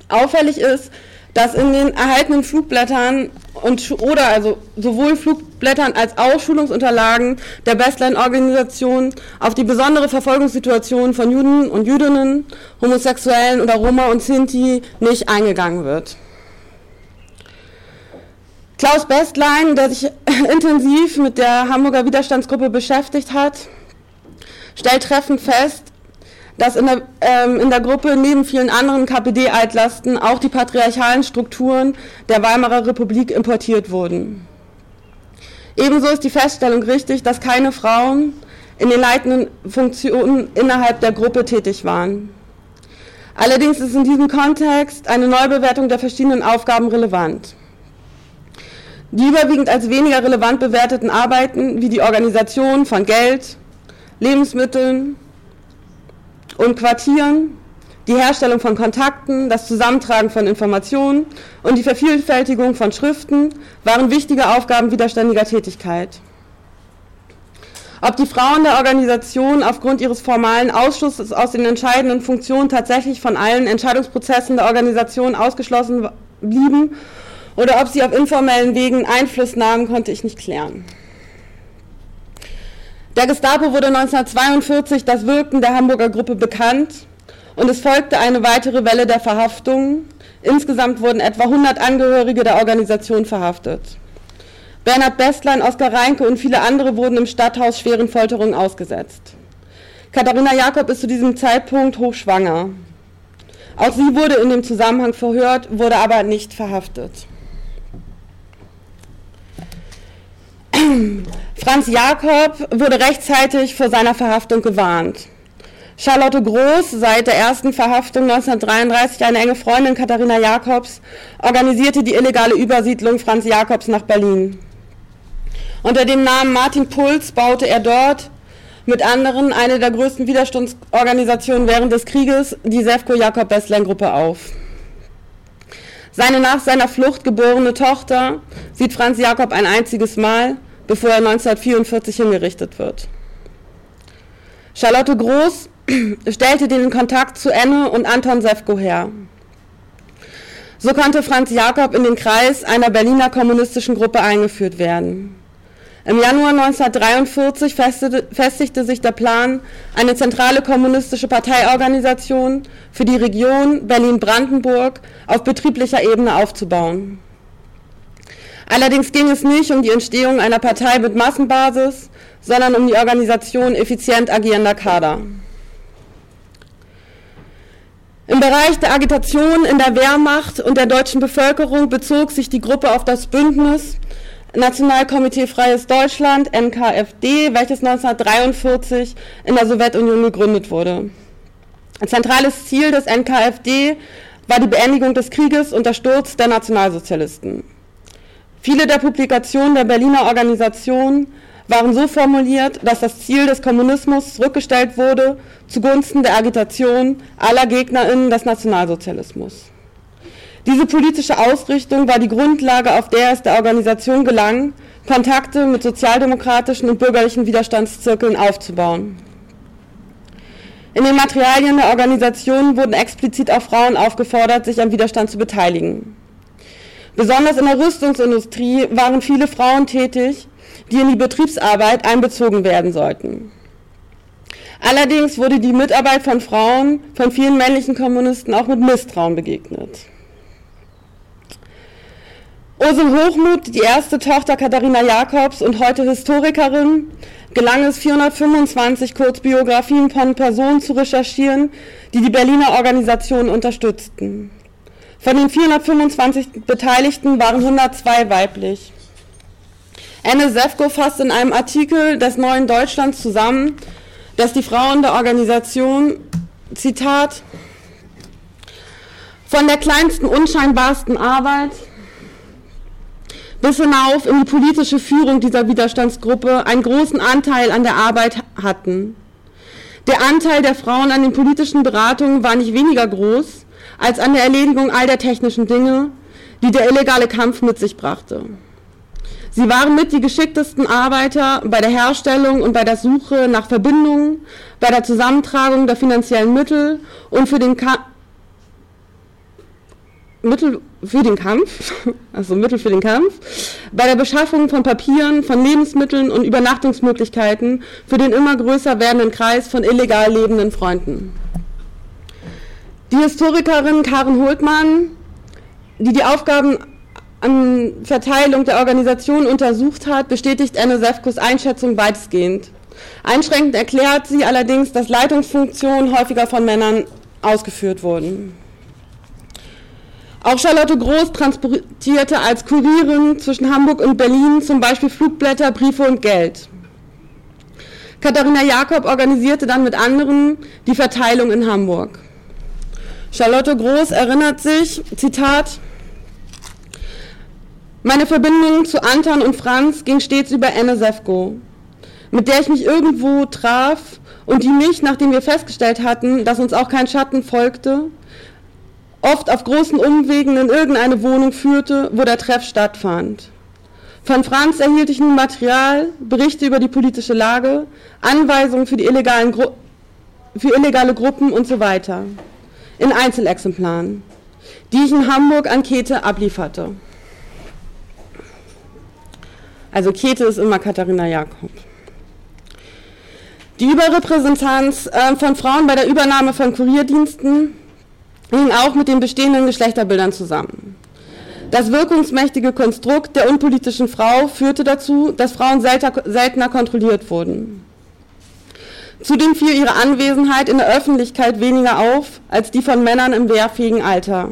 Auffällig ist, dass in den erhaltenen Flugblättern und oder also sowohl Flugblättern als auch Schulungsunterlagen der Bestline-Organisation auf die besondere Verfolgungssituation von Juden und Jüdinnen, Homosexuellen oder Roma und Sinti nicht eingegangen wird. Klaus Bestlein, der sich intensiv mit der Hamburger Widerstandsgruppe beschäftigt hat, stellt treffend fest, dass in der, ähm, in der Gruppe neben vielen anderen KPD-Altlasten auch die patriarchalen Strukturen der Weimarer Republik importiert wurden. Ebenso ist die Feststellung richtig, dass keine Frauen in den leitenden Funktionen innerhalb der Gruppe tätig waren. Allerdings ist in diesem Kontext eine Neubewertung der verschiedenen Aufgaben relevant. Die überwiegend als weniger relevant bewerteten Arbeiten wie die Organisation von Geld, Lebensmitteln, und Quartieren, die Herstellung von Kontakten, das Zusammentragen von Informationen und die Vervielfältigung von Schriften waren wichtige Aufgaben widerständiger Tätigkeit. Ob die Frauen der Organisation aufgrund ihres formalen Ausschusses aus den entscheidenden Funktionen tatsächlich von allen Entscheidungsprozessen der Organisation ausgeschlossen blieben oder ob sie auf informellen Wegen Einfluss nahmen, konnte ich nicht klären. Der Gestapo wurde 1942 das Wirken der Hamburger Gruppe bekannt und es folgte eine weitere Welle der Verhaftungen. Insgesamt wurden etwa 100 Angehörige der Organisation verhaftet. Bernhard Bestlein, Oskar Reinke und viele andere wurden im Stadthaus schweren Folterungen ausgesetzt. Katharina Jakob ist zu diesem Zeitpunkt hochschwanger. Auch sie wurde in dem Zusammenhang verhört, wurde aber nicht verhaftet. Franz Jakob wurde rechtzeitig vor seiner Verhaftung gewarnt. Charlotte Groß, seit der ersten Verhaftung 1933 eine enge Freundin Katharina Jakobs, organisierte die illegale Übersiedlung Franz Jakobs nach Berlin. Unter dem Namen Martin Puls baute er dort mit anderen eine der größten Widerstandsorganisationen während des Krieges, die Sefco Jakob Bestlein Gruppe auf. Seine nach seiner Flucht geborene Tochter sieht Franz Jakob ein einziges Mal bevor er 1944 hingerichtet wird. Charlotte Groß stellte den Kontakt zu Enne und Anton Sefko her. So konnte Franz Jakob in den Kreis einer Berliner kommunistischen Gruppe eingeführt werden. Im Januar 1943 festigte sich der Plan, eine zentrale kommunistische Parteiorganisation für die Region Berlin-Brandenburg auf betrieblicher Ebene aufzubauen. Allerdings ging es nicht um die Entstehung einer Partei mit Massenbasis, sondern um die Organisation effizient agierender Kader. Im Bereich der Agitation in der Wehrmacht und der deutschen Bevölkerung bezog sich die Gruppe auf das Bündnis Nationalkomitee Freies Deutschland, NKFD, welches 1943 in der Sowjetunion gegründet wurde. Ein zentrales Ziel des NKFD war die Beendigung des Krieges und der Sturz der Nationalsozialisten. Viele der Publikationen der Berliner Organisation waren so formuliert, dass das Ziel des Kommunismus zurückgestellt wurde zugunsten der Agitation aller Gegnerinnen des Nationalsozialismus. Diese politische Ausrichtung war die Grundlage, auf der es der Organisation gelang, Kontakte mit sozialdemokratischen und bürgerlichen Widerstandszirkeln aufzubauen. In den Materialien der Organisation wurden explizit auch Frauen aufgefordert, sich am Widerstand zu beteiligen. Besonders in der Rüstungsindustrie waren viele Frauen tätig, die in die Betriebsarbeit einbezogen werden sollten. Allerdings wurde die Mitarbeit von Frauen von vielen männlichen Kommunisten auch mit Misstrauen begegnet. Ursel Hochmuth, die erste Tochter Katharina Jakobs und heute Historikerin, gelang es 425 Kurzbiografien von Personen zu recherchieren, die die Berliner Organisation unterstützten. Von den 425 Beteiligten waren 102 weiblich. Anne Sefko fasst in einem Artikel des Neuen Deutschlands zusammen, dass die Frauen der Organisation, Zitat, Von der kleinsten, unscheinbarsten Arbeit bis hinauf in die politische Führung dieser Widerstandsgruppe einen großen Anteil an der Arbeit hatten. Der Anteil der Frauen an den politischen Beratungen war nicht weniger groß als an der Erledigung all der technischen Dinge, die der illegale Kampf mit sich brachte. Sie waren mit die geschicktesten Arbeiter bei der Herstellung und bei der Suche nach Verbindungen, bei der Zusammentragung der finanziellen Mittel und für den Ka Mittel für den Kampf, also Mittel für den Kampf, bei der Beschaffung von Papieren, von Lebensmitteln und Übernachtungsmöglichkeiten für den immer größer werdenden Kreis von illegal lebenden Freunden. Die Historikerin Karen Holtmann, die die Aufgaben an Verteilung der Organisation untersucht hat, bestätigt Anne Sefkos Einschätzung weitestgehend. Einschränkend erklärt sie allerdings, dass Leitungsfunktionen häufiger von Männern ausgeführt wurden. Auch Charlotte Groß transportierte als Kurierin zwischen Hamburg und Berlin zum Beispiel Flugblätter, Briefe und Geld. Katharina Jakob organisierte dann mit anderen die Verteilung in Hamburg. Charlotte Groß erinnert sich, Zitat, meine Verbindung zu Anton und Franz ging stets über Anne Sefko, mit der ich mich irgendwo traf und die mich, nachdem wir festgestellt hatten, dass uns auch kein Schatten folgte, oft auf großen Umwegen in irgendeine Wohnung führte, wo der Treff stattfand. Von Franz erhielt ich nun Material, Berichte über die politische Lage, Anweisungen für, die illegalen Gru für illegale Gruppen und so weiter. In Einzelexemplaren, die ich in Hamburg an Käthe ablieferte. Also Käthe ist immer Katharina Jakob. Die Überrepräsentanz äh, von Frauen bei der Übernahme von Kurierdiensten hing auch mit den bestehenden Geschlechterbildern zusammen. Das wirkungsmächtige Konstrukt der unpolitischen Frau führte dazu, dass Frauen seltener kontrolliert wurden. Zudem fiel ihre Anwesenheit in der Öffentlichkeit weniger auf als die von Männern im wehrfähigen Alter,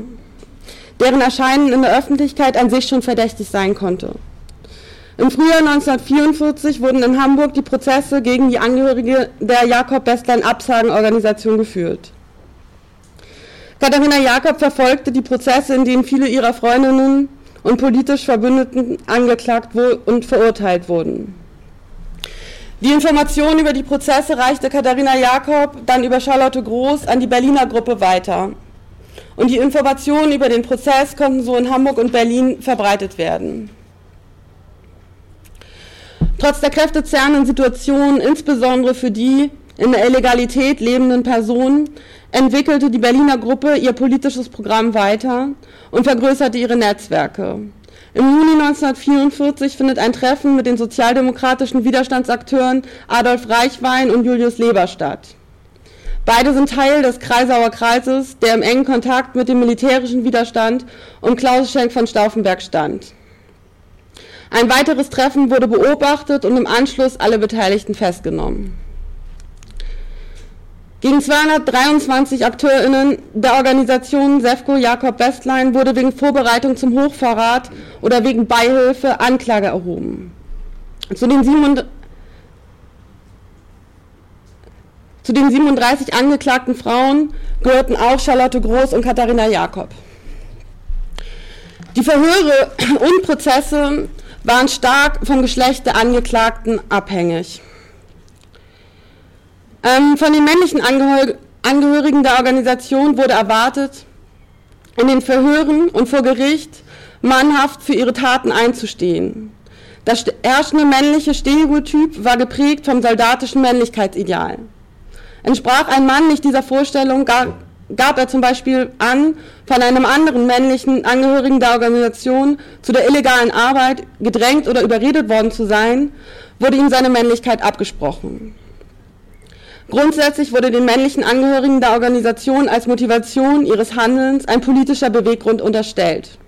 deren Erscheinen in der Öffentlichkeit an sich schon verdächtig sein konnte. Im Frühjahr 1944 wurden in Hamburg die Prozesse gegen die Angehörige der Jakob-Bestlein-Absagenorganisation geführt. Katharina Jakob verfolgte die Prozesse, in denen viele ihrer Freundinnen und politisch Verbündeten angeklagt und verurteilt wurden. Die Information über die Prozesse reichte Katharina Jakob dann über Charlotte Groß an die Berliner Gruppe weiter. Und die Informationen über den Prozess konnten so in Hamburg und Berlin verbreitet werden. Trotz der kräftezerrenden Situation, insbesondere für die in der Illegalität lebenden Personen, entwickelte die Berliner Gruppe ihr politisches Programm weiter und vergrößerte ihre Netzwerke. Im Juni 1944 findet ein Treffen mit den sozialdemokratischen Widerstandsakteuren Adolf Reichwein und Julius Leber statt. Beide sind Teil des Kreisauer Kreises, der im engen Kontakt mit dem militärischen Widerstand um Klaus Schenk von Stauffenberg stand. Ein weiteres Treffen wurde beobachtet und im Anschluss alle Beteiligten festgenommen. Gegen 223 AkteurInnen der Organisation Sefco Jakob Westlein wurde wegen Vorbereitung zum Hochverrat oder wegen Beihilfe Anklage erhoben. Zu den, 37, zu den 37 angeklagten Frauen gehörten auch Charlotte Groß und Katharina Jakob. Die Verhöre und Prozesse waren stark vom Geschlecht der Angeklagten abhängig. Ähm, von den männlichen Angehör Angehörigen der Organisation wurde erwartet, in den Verhören und vor Gericht mannhaft für ihre Taten einzustehen. Das herrschende männliche Stereotyp war geprägt vom soldatischen Männlichkeitsideal. Entsprach ein Mann nicht dieser Vorstellung, gab er zum Beispiel an, von einem anderen männlichen Angehörigen der Organisation zu der illegalen Arbeit gedrängt oder überredet worden zu sein, wurde ihm seine Männlichkeit abgesprochen. Grundsätzlich wurde den männlichen Angehörigen der Organisation als Motivation ihres Handelns ein politischer Beweggrund unterstellt.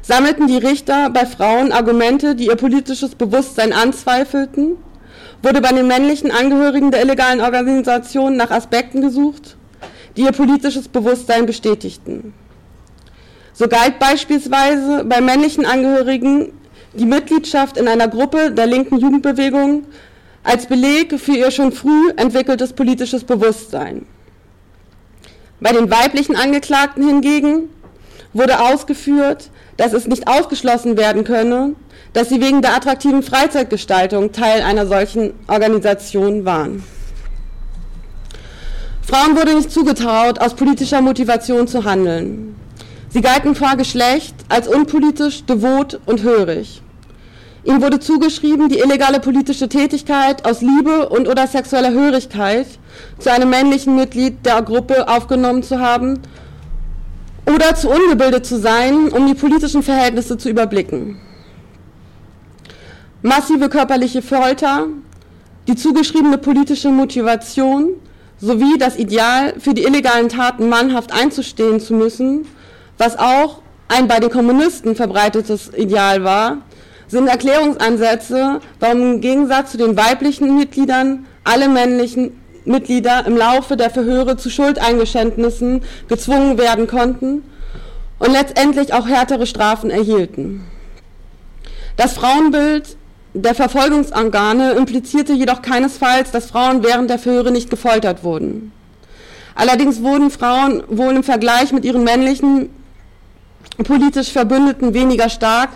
Sammelten die Richter bei Frauen Argumente, die ihr politisches Bewusstsein anzweifelten, wurde bei den männlichen Angehörigen der illegalen Organisation nach Aspekten gesucht, die ihr politisches Bewusstsein bestätigten. So galt beispielsweise bei männlichen Angehörigen die Mitgliedschaft in einer Gruppe der linken Jugendbewegung als Beleg für ihr schon früh entwickeltes politisches Bewusstsein. Bei den weiblichen Angeklagten hingegen wurde ausgeführt, dass es nicht ausgeschlossen werden könne, dass sie wegen der attraktiven Freizeitgestaltung Teil einer solchen Organisation waren. Frauen wurde nicht zugetraut, aus politischer Motivation zu handeln. Sie galten vor Geschlecht als unpolitisch, devot und hörig. Ihnen wurde zugeschrieben, die illegale politische Tätigkeit aus Liebe und oder sexueller Hörigkeit zu einem männlichen Mitglied der Gruppe aufgenommen zu haben oder zu ungebildet zu sein, um die politischen Verhältnisse zu überblicken. Massive körperliche Folter, die zugeschriebene politische Motivation sowie das Ideal, für die illegalen Taten mannhaft einzustehen zu müssen, was auch ein bei den Kommunisten verbreitetes Ideal war, sind Erklärungsansätze, warum im Gegensatz zu den weiblichen Mitgliedern alle männlichen Mitglieder im Laufe der Verhöre zu Schuldeingeständnissen gezwungen werden konnten und letztendlich auch härtere Strafen erhielten. Das Frauenbild der Verfolgungsorgane implizierte jedoch keinesfalls, dass Frauen während der Verhöre nicht gefoltert wurden. Allerdings wurden Frauen wohl im Vergleich mit ihren männlichen politisch Verbündeten weniger stark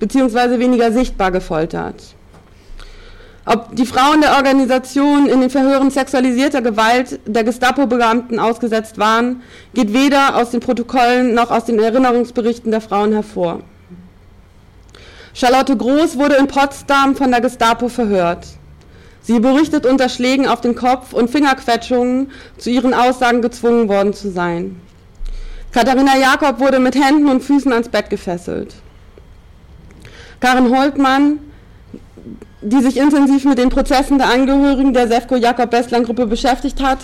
bzw. weniger sichtbar gefoltert. Ob die Frauen der Organisation in den Verhören sexualisierter Gewalt der Gestapo-Beamten ausgesetzt waren, geht weder aus den Protokollen noch aus den Erinnerungsberichten der Frauen hervor. Charlotte Groß wurde in Potsdam von der Gestapo verhört. Sie berichtet unter Schlägen auf den Kopf und Fingerquetschungen zu ihren Aussagen gezwungen worden zu sein. Katharina Jakob wurde mit Händen und Füßen ans Bett gefesselt. Karin Holtmann, die sich intensiv mit den Prozessen der Angehörigen der Sefco-Jakob-Bestland-Gruppe beschäftigt hat,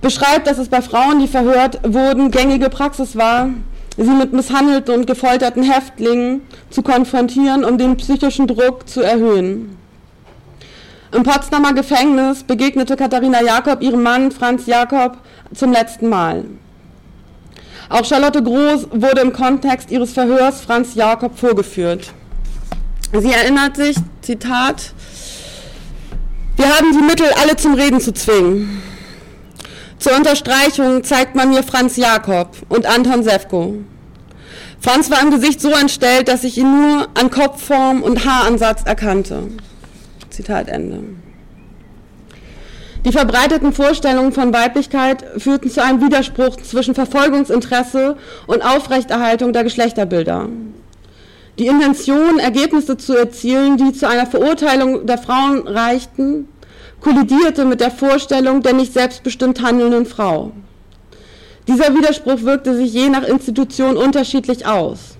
beschreibt, dass es bei Frauen, die verhört wurden, gängige Praxis war, sie mit misshandelten und gefolterten Häftlingen zu konfrontieren, um den psychischen Druck zu erhöhen. Im Potsdamer Gefängnis begegnete Katharina Jakob ihrem Mann Franz Jakob zum letzten Mal. Auch Charlotte Groß wurde im Kontext ihres Verhörs Franz Jakob vorgeführt. Sie erinnert sich, Zitat, wir haben die Mittel, alle zum Reden zu zwingen. Zur Unterstreichung zeigt man mir Franz Jakob und Anton Sefko. Franz war im Gesicht so entstellt, dass ich ihn nur an Kopfform und Haaransatz erkannte. Zitat Ende. Die verbreiteten Vorstellungen von Weiblichkeit führten zu einem Widerspruch zwischen Verfolgungsinteresse und Aufrechterhaltung der Geschlechterbilder. Die Intention, Ergebnisse zu erzielen, die zu einer Verurteilung der Frauen reichten, kollidierte mit der Vorstellung der nicht selbstbestimmt handelnden Frau. Dieser Widerspruch wirkte sich je nach Institution unterschiedlich aus.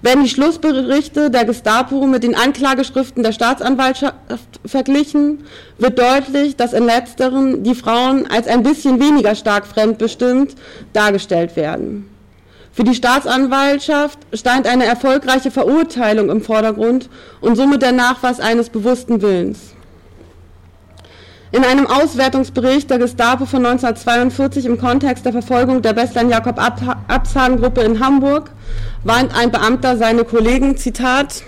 Werden die Schlussberichte der Gestapo mit den Anklageschriften der Staatsanwaltschaft verglichen, wird deutlich, dass in letzteren die Frauen als ein bisschen weniger stark fremdbestimmt dargestellt werden. Für die Staatsanwaltschaft stand eine erfolgreiche Verurteilung im Vordergrund und somit der Nachweis eines bewussten Willens. In einem Auswertungsbericht der Gestapo von 1942 im Kontext der Verfolgung der Bestlein-Jakob-Absagen-Gruppe in Hamburg warnt ein Beamter seine Kollegen, Zitat,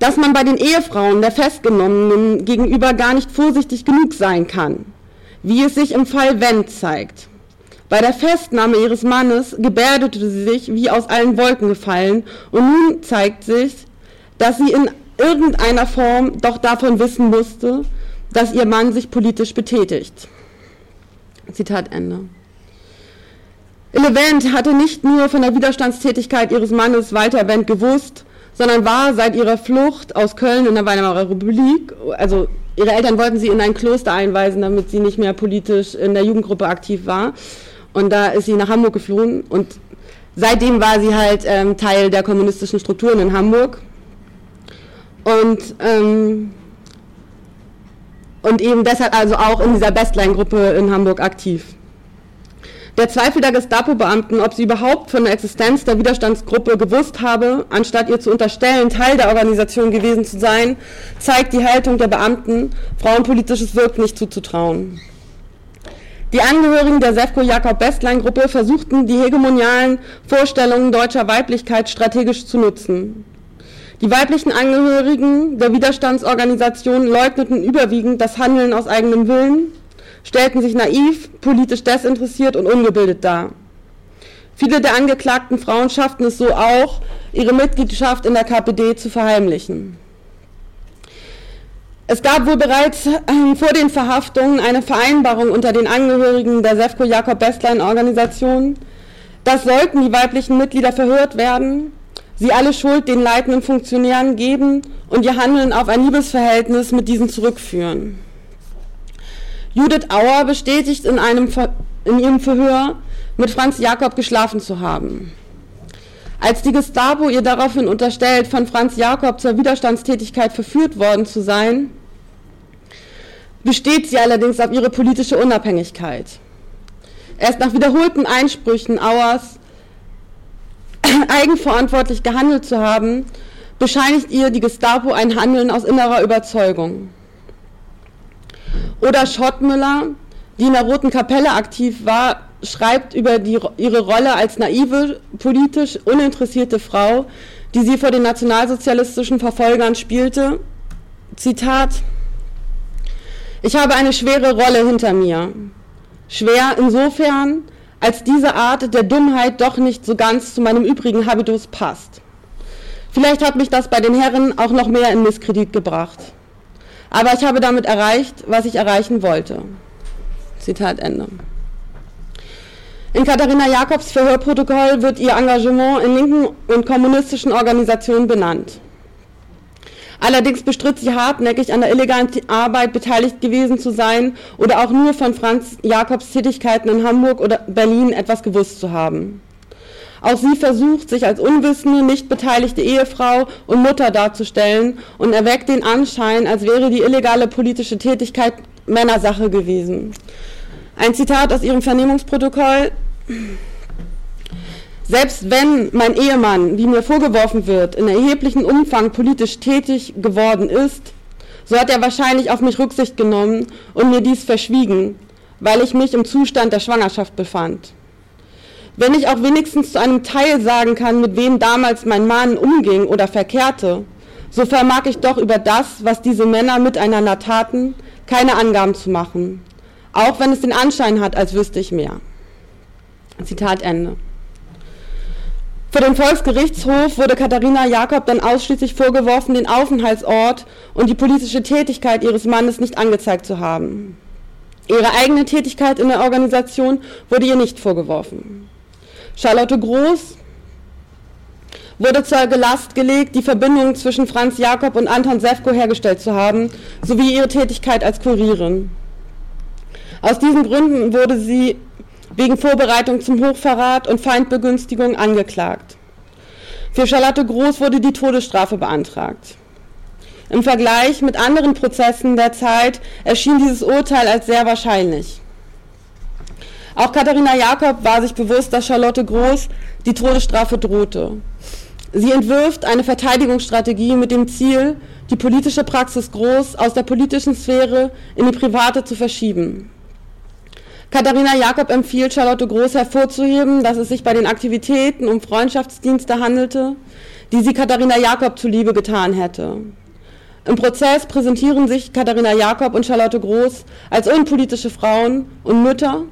dass man bei den Ehefrauen der Festgenommenen gegenüber gar nicht vorsichtig genug sein kann, wie es sich im Fall Wendt zeigt. Bei der Festnahme ihres Mannes gebärdete sie sich wie aus allen Wolken gefallen und nun zeigt sich, dass sie in irgendeiner Form doch davon wissen musste, dass ihr Mann sich politisch betätigt. Zitat Ende. Ille Wendt hatte nicht nur von der Widerstandstätigkeit ihres Mannes Walter Wendt gewusst, sondern war seit ihrer Flucht aus Köln in der Weimarer Republik, also ihre Eltern wollten sie in ein Kloster einweisen, damit sie nicht mehr politisch in der Jugendgruppe aktiv war, und da ist sie nach Hamburg geflohen und seitdem war sie halt ähm, Teil der kommunistischen Strukturen in Hamburg. Und, ähm, und eben deshalb also auch in dieser Bestline-Gruppe in Hamburg aktiv. Der Zweifel der Gestapo-Beamten, ob sie überhaupt von der Existenz der Widerstandsgruppe gewusst habe, anstatt ihr zu unterstellen, Teil der Organisation gewesen zu sein, zeigt die Haltung der Beamten, frauenpolitisches Wirken nicht zuzutrauen. Die Angehörigen der Sefco-Jakob-Bestlein-Gruppe versuchten, die hegemonialen Vorstellungen deutscher Weiblichkeit strategisch zu nutzen. Die weiblichen Angehörigen der Widerstandsorganisation leugneten überwiegend das Handeln aus eigenem Willen, stellten sich naiv, politisch desinteressiert und ungebildet dar. Viele der angeklagten Frauen schafften es so auch, ihre Mitgliedschaft in der KPD zu verheimlichen. Es gab wohl bereits ähm, vor den Verhaftungen eine Vereinbarung unter den Angehörigen der Sefco Jakob Bestlein Organisation, dass sollten die weiblichen Mitglieder verhört werden, sie alle Schuld den leitenden Funktionären geben und ihr Handeln auf ein Liebesverhältnis mit diesen zurückführen. Judith Auer bestätigt in, einem, in ihrem Verhör, mit Franz Jakob geschlafen zu haben. Als die Gestapo ihr daraufhin unterstellt, von Franz Jakob zur Widerstandstätigkeit verführt worden zu sein, besteht sie allerdings auf ihre politische Unabhängigkeit. Erst nach wiederholten Einsprüchen Auers eigenverantwortlich gehandelt zu haben, bescheinigt ihr die Gestapo ein Handeln aus innerer Überzeugung. Oder Schottmüller, die in der Roten Kapelle aktiv war, schreibt über die, ihre Rolle als naive, politisch uninteressierte Frau, die sie vor den nationalsozialistischen Verfolgern spielte. Zitat: Ich habe eine schwere Rolle hinter mir. Schwer insofern, als diese Art der Dummheit doch nicht so ganz zu meinem übrigen Habitus passt. Vielleicht hat mich das bei den Herren auch noch mehr in Misskredit gebracht. Aber ich habe damit erreicht, was ich erreichen wollte. Zitat Ende. In Katharina Jakobs Verhörprotokoll wird ihr Engagement in linken und kommunistischen Organisationen benannt. Allerdings bestritt sie hartnäckig an der illegalen Arbeit beteiligt gewesen zu sein oder auch nur von Franz Jakobs Tätigkeiten in Hamburg oder Berlin etwas gewusst zu haben. Auch sie versucht, sich als unwissende, nicht beteiligte Ehefrau und Mutter darzustellen und erweckt den Anschein, als wäre die illegale politische Tätigkeit Männersache gewesen. Ein Zitat aus ihrem Vernehmungsprotokoll. Selbst wenn mein Ehemann, wie mir vorgeworfen wird, in erheblichem Umfang politisch tätig geworden ist, so hat er wahrscheinlich auf mich Rücksicht genommen und mir dies verschwiegen, weil ich mich im Zustand der Schwangerschaft befand. Wenn ich auch wenigstens zu einem Teil sagen kann, mit wem damals mein Mann umging oder verkehrte, so vermag ich doch über das, was diese Männer miteinander taten, keine Angaben zu machen, auch wenn es den Anschein hat, als wüsste ich mehr. Zitat Ende. Vor dem Volksgerichtshof wurde Katharina Jakob dann ausschließlich vorgeworfen, den Aufenthaltsort und die politische Tätigkeit ihres Mannes nicht angezeigt zu haben. Ihre eigene Tätigkeit in der Organisation wurde ihr nicht vorgeworfen. Charlotte Groß wurde zur Gelast gelegt, die Verbindung zwischen Franz Jakob und Anton Sefko hergestellt zu haben, sowie ihre Tätigkeit als Kurierin. Aus diesen Gründen wurde sie wegen Vorbereitung zum Hochverrat und Feindbegünstigung angeklagt. Für Charlotte Groß wurde die Todesstrafe beantragt. Im Vergleich mit anderen Prozessen der Zeit erschien dieses Urteil als sehr wahrscheinlich. Auch Katharina Jakob war sich bewusst, dass Charlotte Groß die Todesstrafe drohte. Sie entwirft eine Verteidigungsstrategie mit dem Ziel, die politische Praxis Groß aus der politischen Sphäre in die private zu verschieben. Katharina Jakob empfiehlt Charlotte Groß hervorzuheben, dass es sich bei den Aktivitäten um Freundschaftsdienste handelte, die sie Katharina Jakob zuliebe getan hätte. Im Prozess präsentieren sich Katharina Jakob und Charlotte Groß als unpolitische Frauen und Mütter.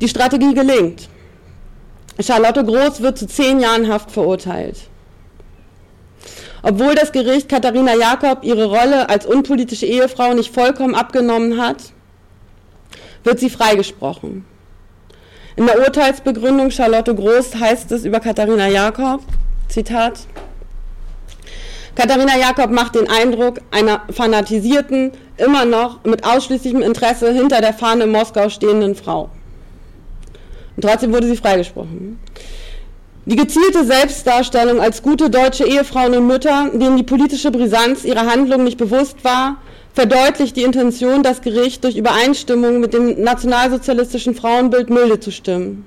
Die Strategie gelingt. Charlotte Groß wird zu zehn Jahren Haft verurteilt. Obwohl das Gericht Katharina Jakob ihre Rolle als unpolitische Ehefrau nicht vollkommen abgenommen hat, wird sie freigesprochen. In der Urteilsbegründung Charlotte Groß heißt es über Katharina Jakob, Zitat, Katharina Jakob macht den Eindruck einer fanatisierten, immer noch mit ausschließlichem Interesse hinter der Fahne in Moskau stehenden Frau. Und trotzdem wurde sie freigesprochen. Die gezielte Selbstdarstellung als gute deutsche Ehefrauen und Mütter, denen die politische Brisanz ihrer Handlung nicht bewusst war, verdeutlicht die Intention, das Gericht durch Übereinstimmung mit dem nationalsozialistischen Frauenbild milde zu stimmen.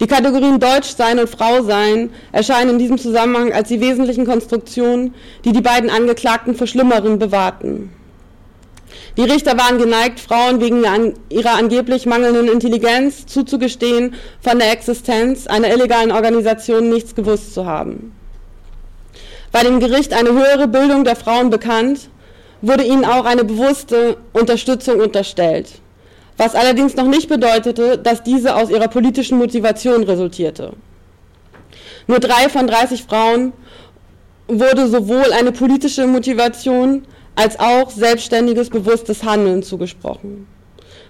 Die Kategorien Deutsch sein und Frau sein erscheinen in diesem Zusammenhang als die wesentlichen Konstruktionen, die die beiden Angeklagten vor Schlimmeren bewahrten. Die Richter waren geneigt, Frauen wegen ihrer angeblich mangelnden Intelligenz zuzugestehen, von der Existenz einer illegalen Organisation nichts gewusst zu haben. War dem Gericht eine höhere Bildung der Frauen bekannt, wurde ihnen auch eine bewusste Unterstützung unterstellt, was allerdings noch nicht bedeutete, dass diese aus ihrer politischen Motivation resultierte. Nur drei von 30 Frauen wurde sowohl eine politische Motivation als auch selbstständiges, bewusstes Handeln zugesprochen.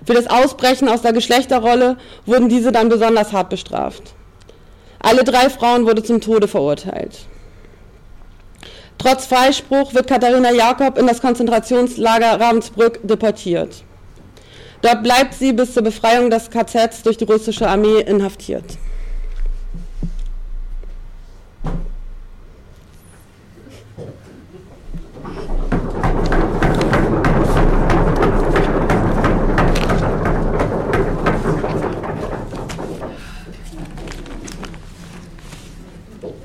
Für das Ausbrechen aus der Geschlechterrolle wurden diese dann besonders hart bestraft. Alle drei Frauen wurden zum Tode verurteilt. Trotz Freispruch wird Katharina Jakob in das Konzentrationslager Ravensbrück deportiert. Dort bleibt sie bis zur Befreiung des KZs durch die russische Armee inhaftiert.